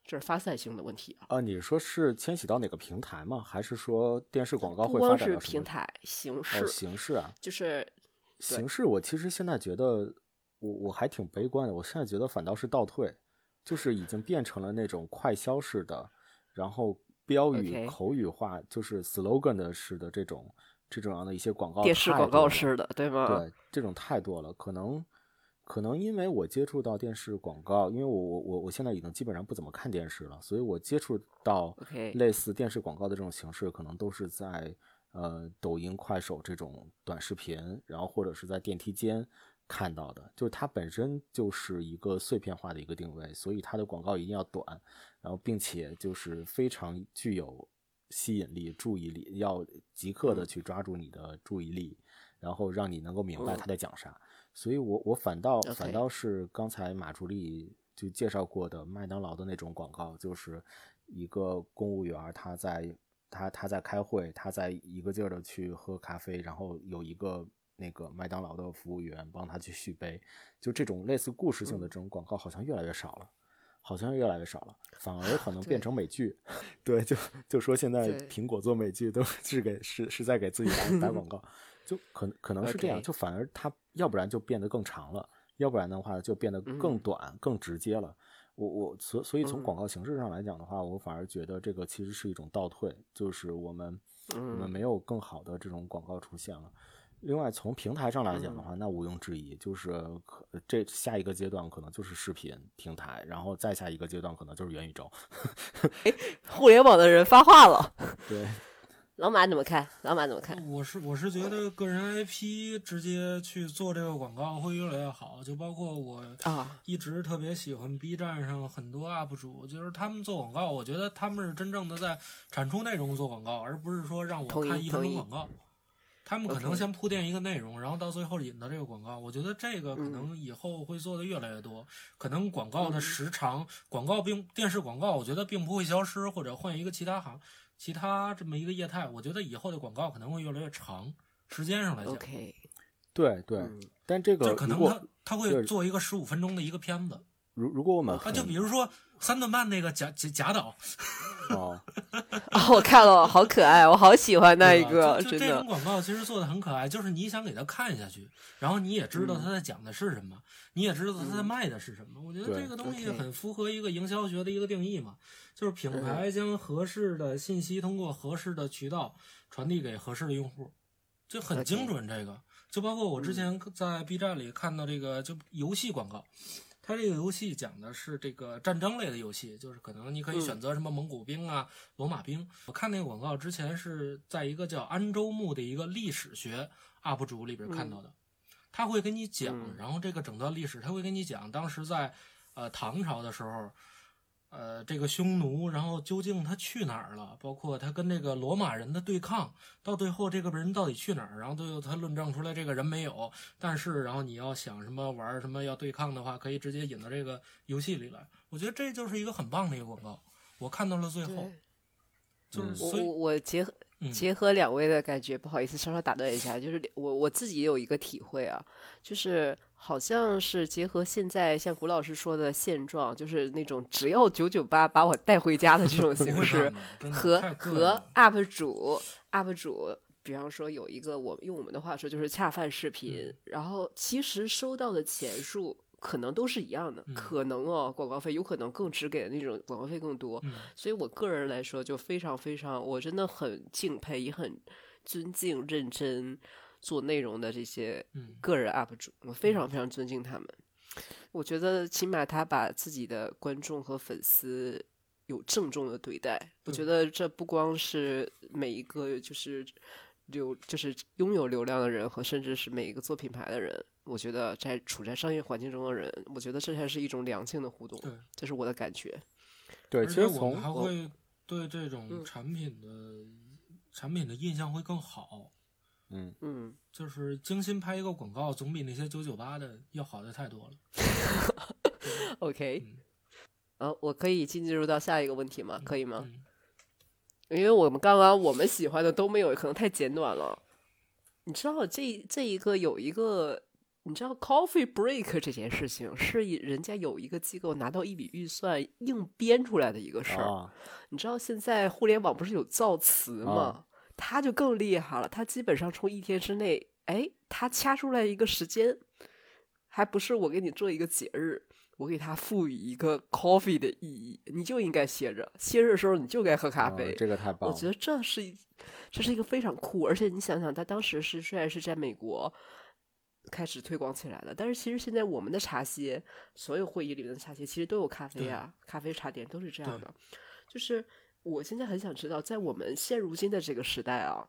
这是发散性的问题啊。啊，你说是迁徙到哪个平台吗？还是说电视广告会发展到什么平台形式，哦，形式啊，就是形式，我其实现在觉得，我我还挺悲观的。我现在觉得反倒是倒退，就是已经变成了那种快消式的，然后标语口语化，就是 slogan 的式的这种这种样的一些广告，电视广告式的，对吗？对，这种太多了，可能可能因为我接触到电视广告，因为我我我我现在已经基本上不怎么看电视了，所以我接触到类似电视广告的这种形式，可能都是在呃抖音、快手这种短视频，然后或者是在电梯间看到的。就是它本身就是一个碎片化的一个定位，所以它的广告一定要短，然后并且就是非常具有吸引力、注意力，要即刻的去抓住你的注意力，然后让你能够明白他在讲啥。所以我我反倒反倒是刚才马助理就介绍过的麦当劳的那种广告，就是一个公务员他在他他在开会，他在一个劲儿的去喝咖啡，然后有一个那个麦当劳的服务员帮他去续杯，就这种类似故事性的这种广告好像越来越少了。好像越来越少了，反而可能变成美剧。对，就就说现在苹果做美剧都是给是是在给自己打 打广告，就可能可能是这样就反而它要不然就变得更长了，要不然的话就变得更嗯。短、更直接了。我我所所以从嗯。广告形式上来讲的话，我反而觉得这个其实是一种倒退，就是我们我们嗯。没有更好的这种广告出现了。另外，从平台上来讲嗯的话，那毋庸置疑，就是可这下一个阶段可能就是视频平台，然后再下一个阶段可能就是元宇宙。互联网的人发话了，对，老马怎么看？老马怎么看？我是我是觉得个人 IP 直接去做这个广告会越来越好，就包括我啊一直特别喜欢 B 站上很多 UP 主，就是他们做广告，我觉得他们是真正的在产出内容做广告，而不是说让我看一分钟广告。他们可能先铺垫一个内容，然后到最后引到这个广告。我觉得这个可嗯能以后会做的越来越多。可能广告的嗯时长，广告并电视广告，我觉得并不会消失，或者换一个其他行、其他这么一个业态。我觉得以后的广告可能会越来越长，时间上来讲。OK，对对，嗯但这个就可能他他会做一个十五分钟的一个片子如如果我们啊，就比如说三顿半那个贾贾贾导哦，啊，我看了，好可爱，我好喜欢那一个，真的就就这种。广告其实做的很可爱，就是你想给他看下去，然后你也知道他在讲的是什么，你也知道他在卖的是什么。我觉得这个东西很符合一个营销学的一个定义嘛，就是品牌将合适的信息通过合适的渠道传递给合适的用户，就很精准。这个就包括我之前在 B 站里看到这个就游戏广告。它这个游戏讲的是这个战争类的游戏，就是可能你可以嗯。选择什么蒙古兵啊、罗马兵。我看那个广告之前是在一个叫安州木的一个历史学 UP 主里边看到的，他会跟你讲，嗯。然后这个整段历史他会跟你讲，当时在呃唐朝的时候，呃这个匈奴，然后究竟他去哪儿了，包括他跟这个罗马人的对抗，到最后这个人到底去哪儿，然后最后他论证出来这个人没有，但是然后你要想什么玩什么要对抗的话，可以直接引到这个游戏里来。我觉得这就是一个很棒的一个广告，我看到了最后就是所以我我结合嗯结合两位的感觉，不好意思，稍稍打断一下，就是我我自己也有一个体会啊，就是好像是结合现在像古老师说的现状，就是那种只要九九八把我带回家的这种形式 和和 UP 主 UP 主，比方说有一个我用我们的话说就是恰饭视频，嗯。然后其实收到的钱数可能都是一样的，嗯。可能哦广告费有可能更只给的那种广告费更多，嗯。所以我个人来说就非常非常，我真的很敬佩，也很尊敬认真做内容的这些嗯。个人 UP 主，我非常非常尊敬他们。我觉得起码他把自己的观众和粉丝有郑重的对待，我觉得这不光是每一个就是流就是拥有流量的人和甚至是每一个做品牌的人，我觉得在处在商业环境中的人，我觉得这才是一种良性的互动对，这是我的感觉。对，而且我其实我们还会对这种嗯产品的、产品的印象会更好。嗯嗯，就是精心拍一个广告，总比那些九九八的要好的太多了。OK，嗯呃，我可以进入到下一个问题吗？可以吗？嗯因为我们刚刚我们喜欢的都没有，可能太简短了。你知道这这一个有一个，你知道 coffee break 这件事情是人家有一个机构拿到一笔预算硬编出来的一个事儿。啊，你知道现在互联网不是有造词吗？啊他就更厉害了，他基本上从一天之内，哎，他掐出来一个时间，还不是我给你做一个节日，我给它赋予一个 coffee 的意义，你就应该歇着，歇着的时候你就该喝咖啊啡。这个太棒了。我觉得这是一这是一个非常酷，而且你想想，它当时是虽然是在美国，开始推广起来的。但是其实现在我们的茶歇，所有会议里面的茶歇其实都有咖啡啊，咖啡茶点都是这样的。就是我现在很想知道，在我们现如今的这个时代啊，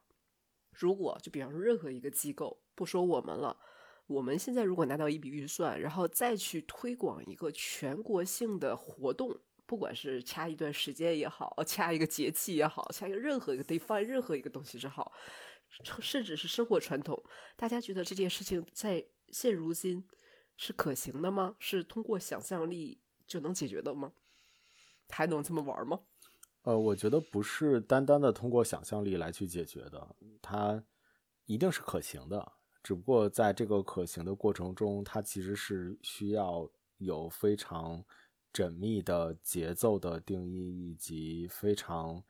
如果就比方说任何一个机构，不说我们了，我们现在如果拿到一笔预算，然后再去推广一个全国性的活动。不管是掐一段时间也好，掐一个节气也好，掐一个任何一个 define 任何一个东西也好，甚至是生活传统，大家觉得这件事情在现如今是可行的吗？是通过想象力就能解决的吗？还能这么玩吗？呃，我觉得不是单单的通过想象力来去解决的，它一定是可行的。只不过在这个可行的过程中，它其实是需要有非常。缜密的节奏的定义，以及非常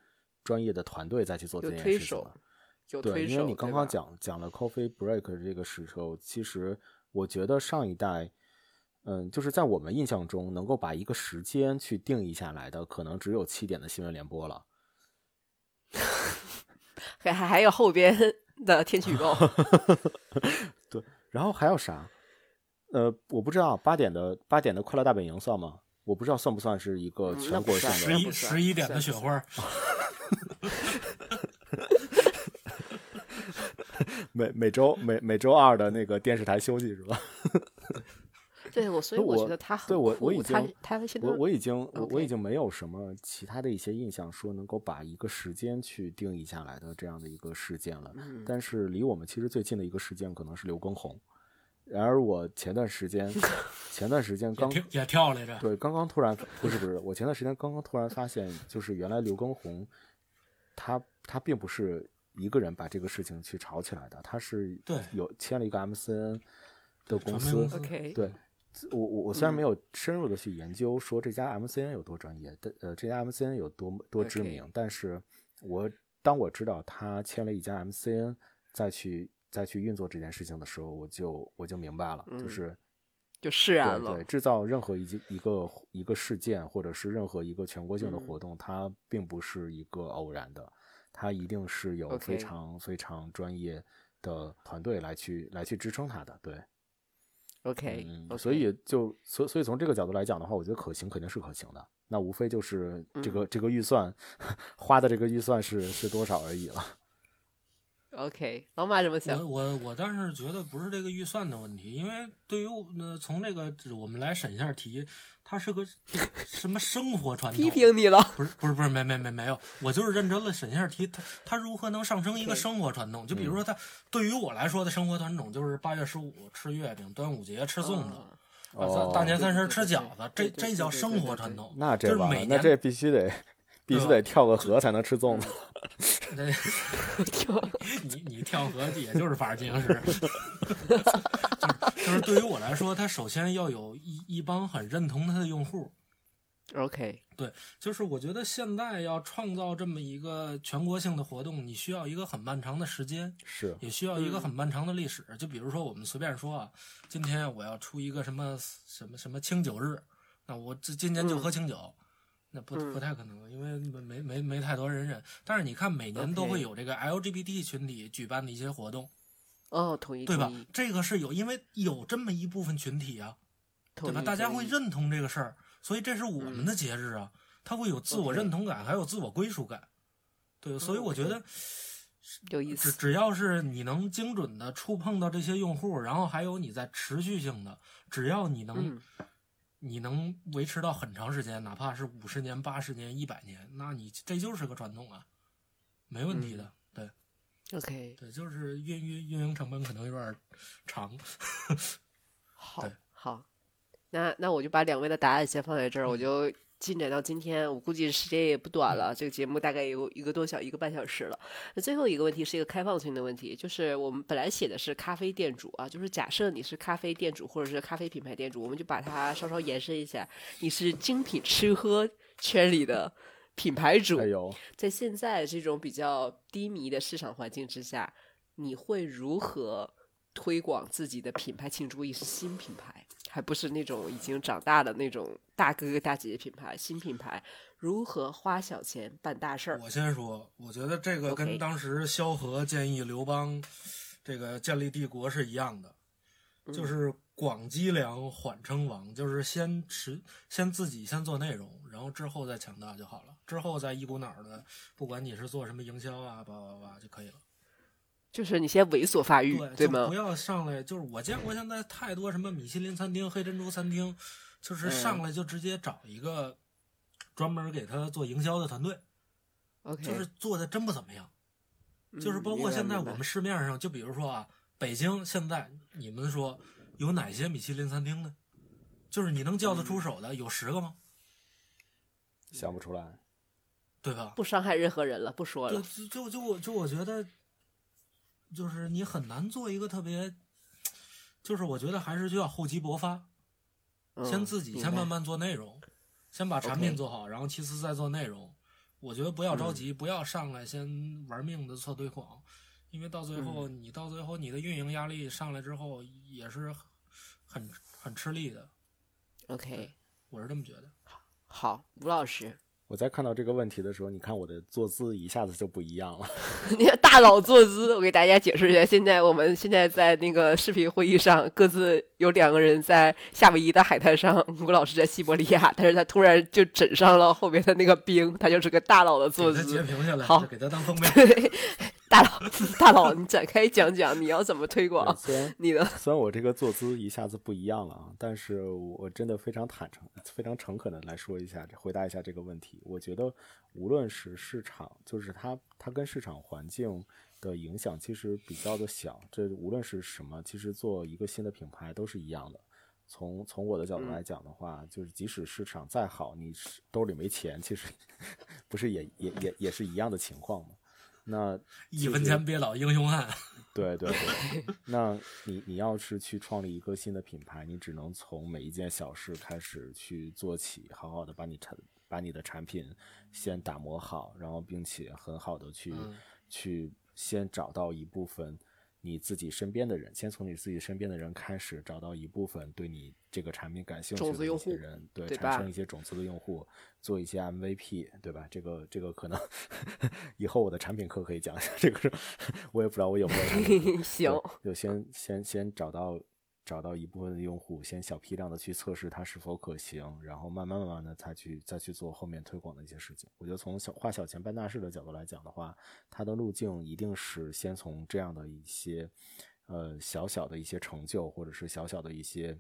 专业的团队再去做这件事情。对，因为你刚刚讲讲了 coffee break 这个时候，其实我觉得上一代，嗯，就是在我们印象中，能够把一个时间去定义下来的，可能只有七点的新闻联播了。还还还有后边的天气预报。对，然后还有啥？呃，我不知道八点的八点的快乐大本营算吗？我不知道算不算是一个全国性的十一十一点的雪花，每每周每每周二的那个电视台休息是吧？对我，所以我觉得他对我我已经他我我已经我我已经没有什么其他的一些印象说能够把一个时间去定义下来的这样的一个事件了。但是离我们其实最近的一个事件可能是刘畊宏。然而我前段时间，前段时间刚也跳来着，对，刚刚突然不是不是，我前段时间刚刚突然发现，就是原来刘畊宏，他他并不是一个人把这个事情去炒起来的，他是对有签了一个 MCN 的公司对我我我虽然没有深入的去研究说这家 MCN 有多专业，但呃这家 MCN 有多多知名，但是我当我知道他签了一家 MCN 再去。再去运作这件事情的时候，我就我就明白了，就是就释然了。对，制造任何一一个一个事件，或者是任何一个全国性的活动，它并不是一个偶然的，它一定是有非常非常专业的团队来去来去支撑它的。对，OK，所以就所所以从这个角度来讲的话，我觉得可行肯定是可行的。那无非就是这个这个预算 花的这个预算是是多少而已了。OK，老马怎么想？我我我倒是觉得不是这个预算的问题，因为对于呃从这个我们来审一下题，它是个什么生活传统？批评你了？不是不是不是没没没没有，我就是认真了审一下题，它它如何能上升一个生活传统？就比如说它对于我来说的生活传统就是八月十五吃月饼，端午节吃粽子，哦，大年三十吃饺子，这这叫生活传统。那这完了，那这必须得。必须得跳个河才能吃粽子。跳，你 你跳河也就是法制进行时。就是对于我来说，他首先要有一一帮很认同他的用户。OK，对，就是我觉得现在要创造这么一个全国性的活动，你需要一个很漫长的时间，是，也需要一个很漫长的历史。就比如说，我们随便说啊，今天我要出一个什么什么什么清酒日，那我这今年就喝清酒。那不不太可能，因为没没没太多人认。但是你看，每年都会有这个 LGBT 群体举办的一些活动，哦，同意，对吧？这个是有，因为有这么一部分群体啊，对吧？大家会认同这个事儿，所以这是我们的节日啊，它会有自我认同感，还有自我归属感，对。所以我觉得有意思。只只要是你能精准的触碰到这些用户，然后还有你在持续性的，只要你能。你能维持到很长时间，哪怕是五十年、八十年、一百年，那你这就是个传统啊，没问题的。对，OK，对，就是运运运营成本可能有点长。好，好，那那我就把两位的答案先放在这儿，我就。进展到今天，我估计时间也不短了。这个节目大概有一个多小一个半小时了。那最后一个问题是一个开放性的问题，就是我们本来写的是咖啡店主啊，就是假设你是咖啡店主或者是咖啡品牌店主，我们就把它稍稍延伸一下，你是精品吃喝圈里的品牌主。在现在这种比较低迷的市场环境之下，你会如何推广自己的品牌？请注意是新品牌。还不是那种已经长大的那种大哥哥大姐姐品牌，新品牌如何花小钱办大事儿？我先说，我觉得这个跟当时萧何建议刘邦这个建立帝国是一样的，就是广积粮，缓称王，就是先持先自己先做内容，然后之后再强大就好了，之后再一股脑儿的，不管你是做什么营销啊，叭叭叭就可以了。就是你先猥琐发育，对，吗不？要上来就是我见过现在太多什么米其林餐厅、黑珍珠餐厅，就是嗯上来就直接找一个专门给他做营销的团队，OK，就是做的真不怎么样。就是嗯包括现在我们市面上，就比如说啊，北京现在你们说有哪些米其林餐厅呢？就是你能叫得嗯出手的有十个吗？想不出来。对吧？不伤害任何人了，不说了。就就就我就我觉得，就是你很难做一个特别，就是我觉得还是就要厚积薄发，先嗯自己先慢慢做内容，先把产品做好，然后其次再做内容。我觉得不要嗯。着急，不要上来先玩命的做推广，因为到最后、嗯你到最后你的运营压力上来之后也是很很吃力的，OK，我是这么觉得。好，吴老师，我在看到这个问题的时候，你看我的坐姿一下子就不一样了。你看大佬坐姿，我给大家解释一下。现在我们现在在那个视频会议上，各自有两个人在夏威夷的海滩上，吴老师在西伯利亚，但是他突然就枕上了后面的那个冰，他就是个大佬的坐姿截。屏下来，好给他当封面。对，大佬，大佬，你展开讲讲，你要怎么推广虽然 你的？虽然我这个坐姿一下子不一样了啊，但是我真的非常坦诚、非常诚恳的来说一下，回答一下这个问题。我觉得无论是市场，就是它它跟市场环境的影响其实比较的小。这无论是什么，其实做一个新的品牌都是一样的。从从我的角度来讲的话，就是即使市场再好，你兜里没钱，其实 不是也也也也是一样的情况吗？那 一分钱别老英雄汉。对对对，那你你要是去创立一个新的品牌，你只能从每一件小事开始去做起，好好的把你产把你的产品先打磨好，然后并且很好的去、嗯去先找到一部分你自己身边的人，先从你自己身边的人开始找到一部分对你这个产品感兴趣的人，对，对产生一些种子的用户，做一些 MVP，对吧？这个这个可能 以后我的产品课可以讲一下，这个是 我也不知道我有没有。行，就先先先找到找到一部分的用户，先小批量的去测试它是否可行，然后慢慢慢慢的再去再去做后面推广的一些事情。我觉得从小花小钱办大事的角度来讲的话，它的路径一定是先从这样的一些呃小小的一些成就或者是小小的一些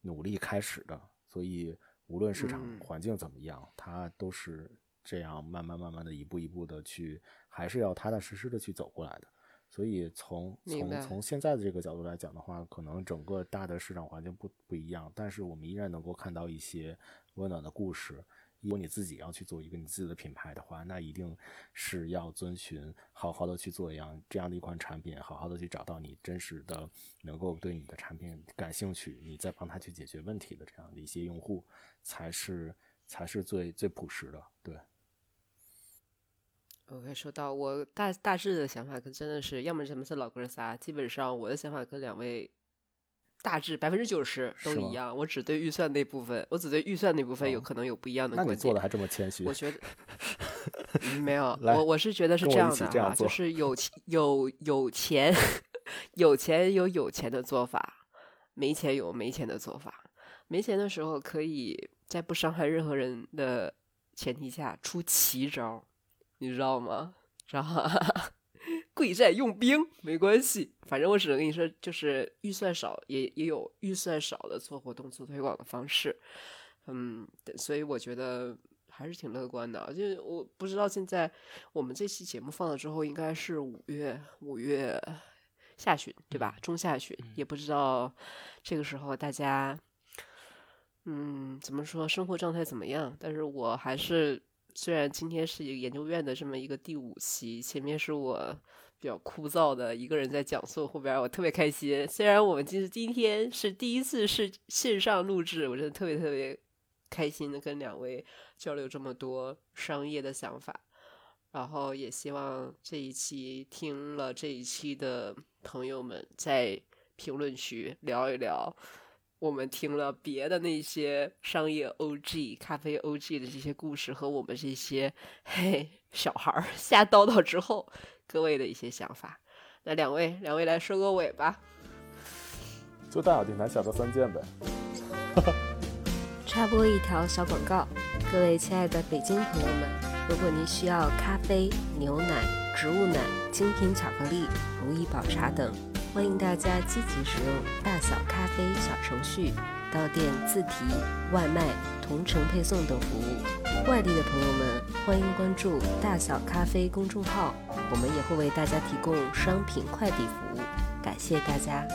努力开始的。所以无论市场嗯环境怎么样，它都是这样慢慢慢慢的一步一步的去，还是要踏踏实实的去走过来的。所以从从从现在的这个角度来讲的话，可能整个大的市场环境不不一样，但是我们依然能够看到一些温暖的故事。如果你自己要去做一个你自己的品牌的话，那一定是要遵循好好的去做一样这样的一款产品，好好的去找到你真实的能够对你的产品感兴趣，你再帮他去解决问题的这样的一些用户，才是才是最最朴实的。对，OK，说到我大大致的想法，可真的是，要么咱们是老哥仨，基本上我的想法跟两位大致百分之九十都一样。我只对预算那部分，我只对预算那部分有哦可能有不一样的那观点。你做的还这么谦虚 我，觉得、嗯没有，我我是觉得是这样的啊，样就是有钱有有钱 有钱有有钱的做法，没钱有没钱的做法。没钱的时候，可以在不伤害任何人的前提下出奇招，你知道吗？知道吗？贵在用兵，没关系，反正我只能跟你说，就是预算少也也有预算少的做活动、做推广的方式。嗯，所以我觉得还是挺乐观的。就是我不知道现在我们这期节目放了之后，应该是五月五月下旬，对吧？中下旬，也不知道这个时候大家，嗯，怎么说，生活状态怎么样？但是我还是，虽然今天是一个研究院的这么一个第五期，前面是我。比较枯燥的一个人在讲述，后边我特别开心。虽然我们今今天是第一次是线上录制，我真的特别特别开心的跟两位交流这么多商业的想法，然后也希望这一期听了这一期的朋友们在评论区聊一聊，我们听了别的那些商业 OG、咖啡 OG 的这些故事和我们这些嘿小孩儿瞎叨叨之后，各位的一些想法。那两位，两位来收个尾吧。做大小电台下的三件呗。插播一条小广告，各位亲爱的北京朋友们，如果您需要咖啡、牛奶、植物奶、精品巧克力、如意宝茶等，欢迎大家积极使用大小咖啡小程序，到店自提、外卖、同城配送等服务。外地的朋友们，欢迎关注大小咖啡公众号，我们也会为大家提供商品快递服务。感谢大家。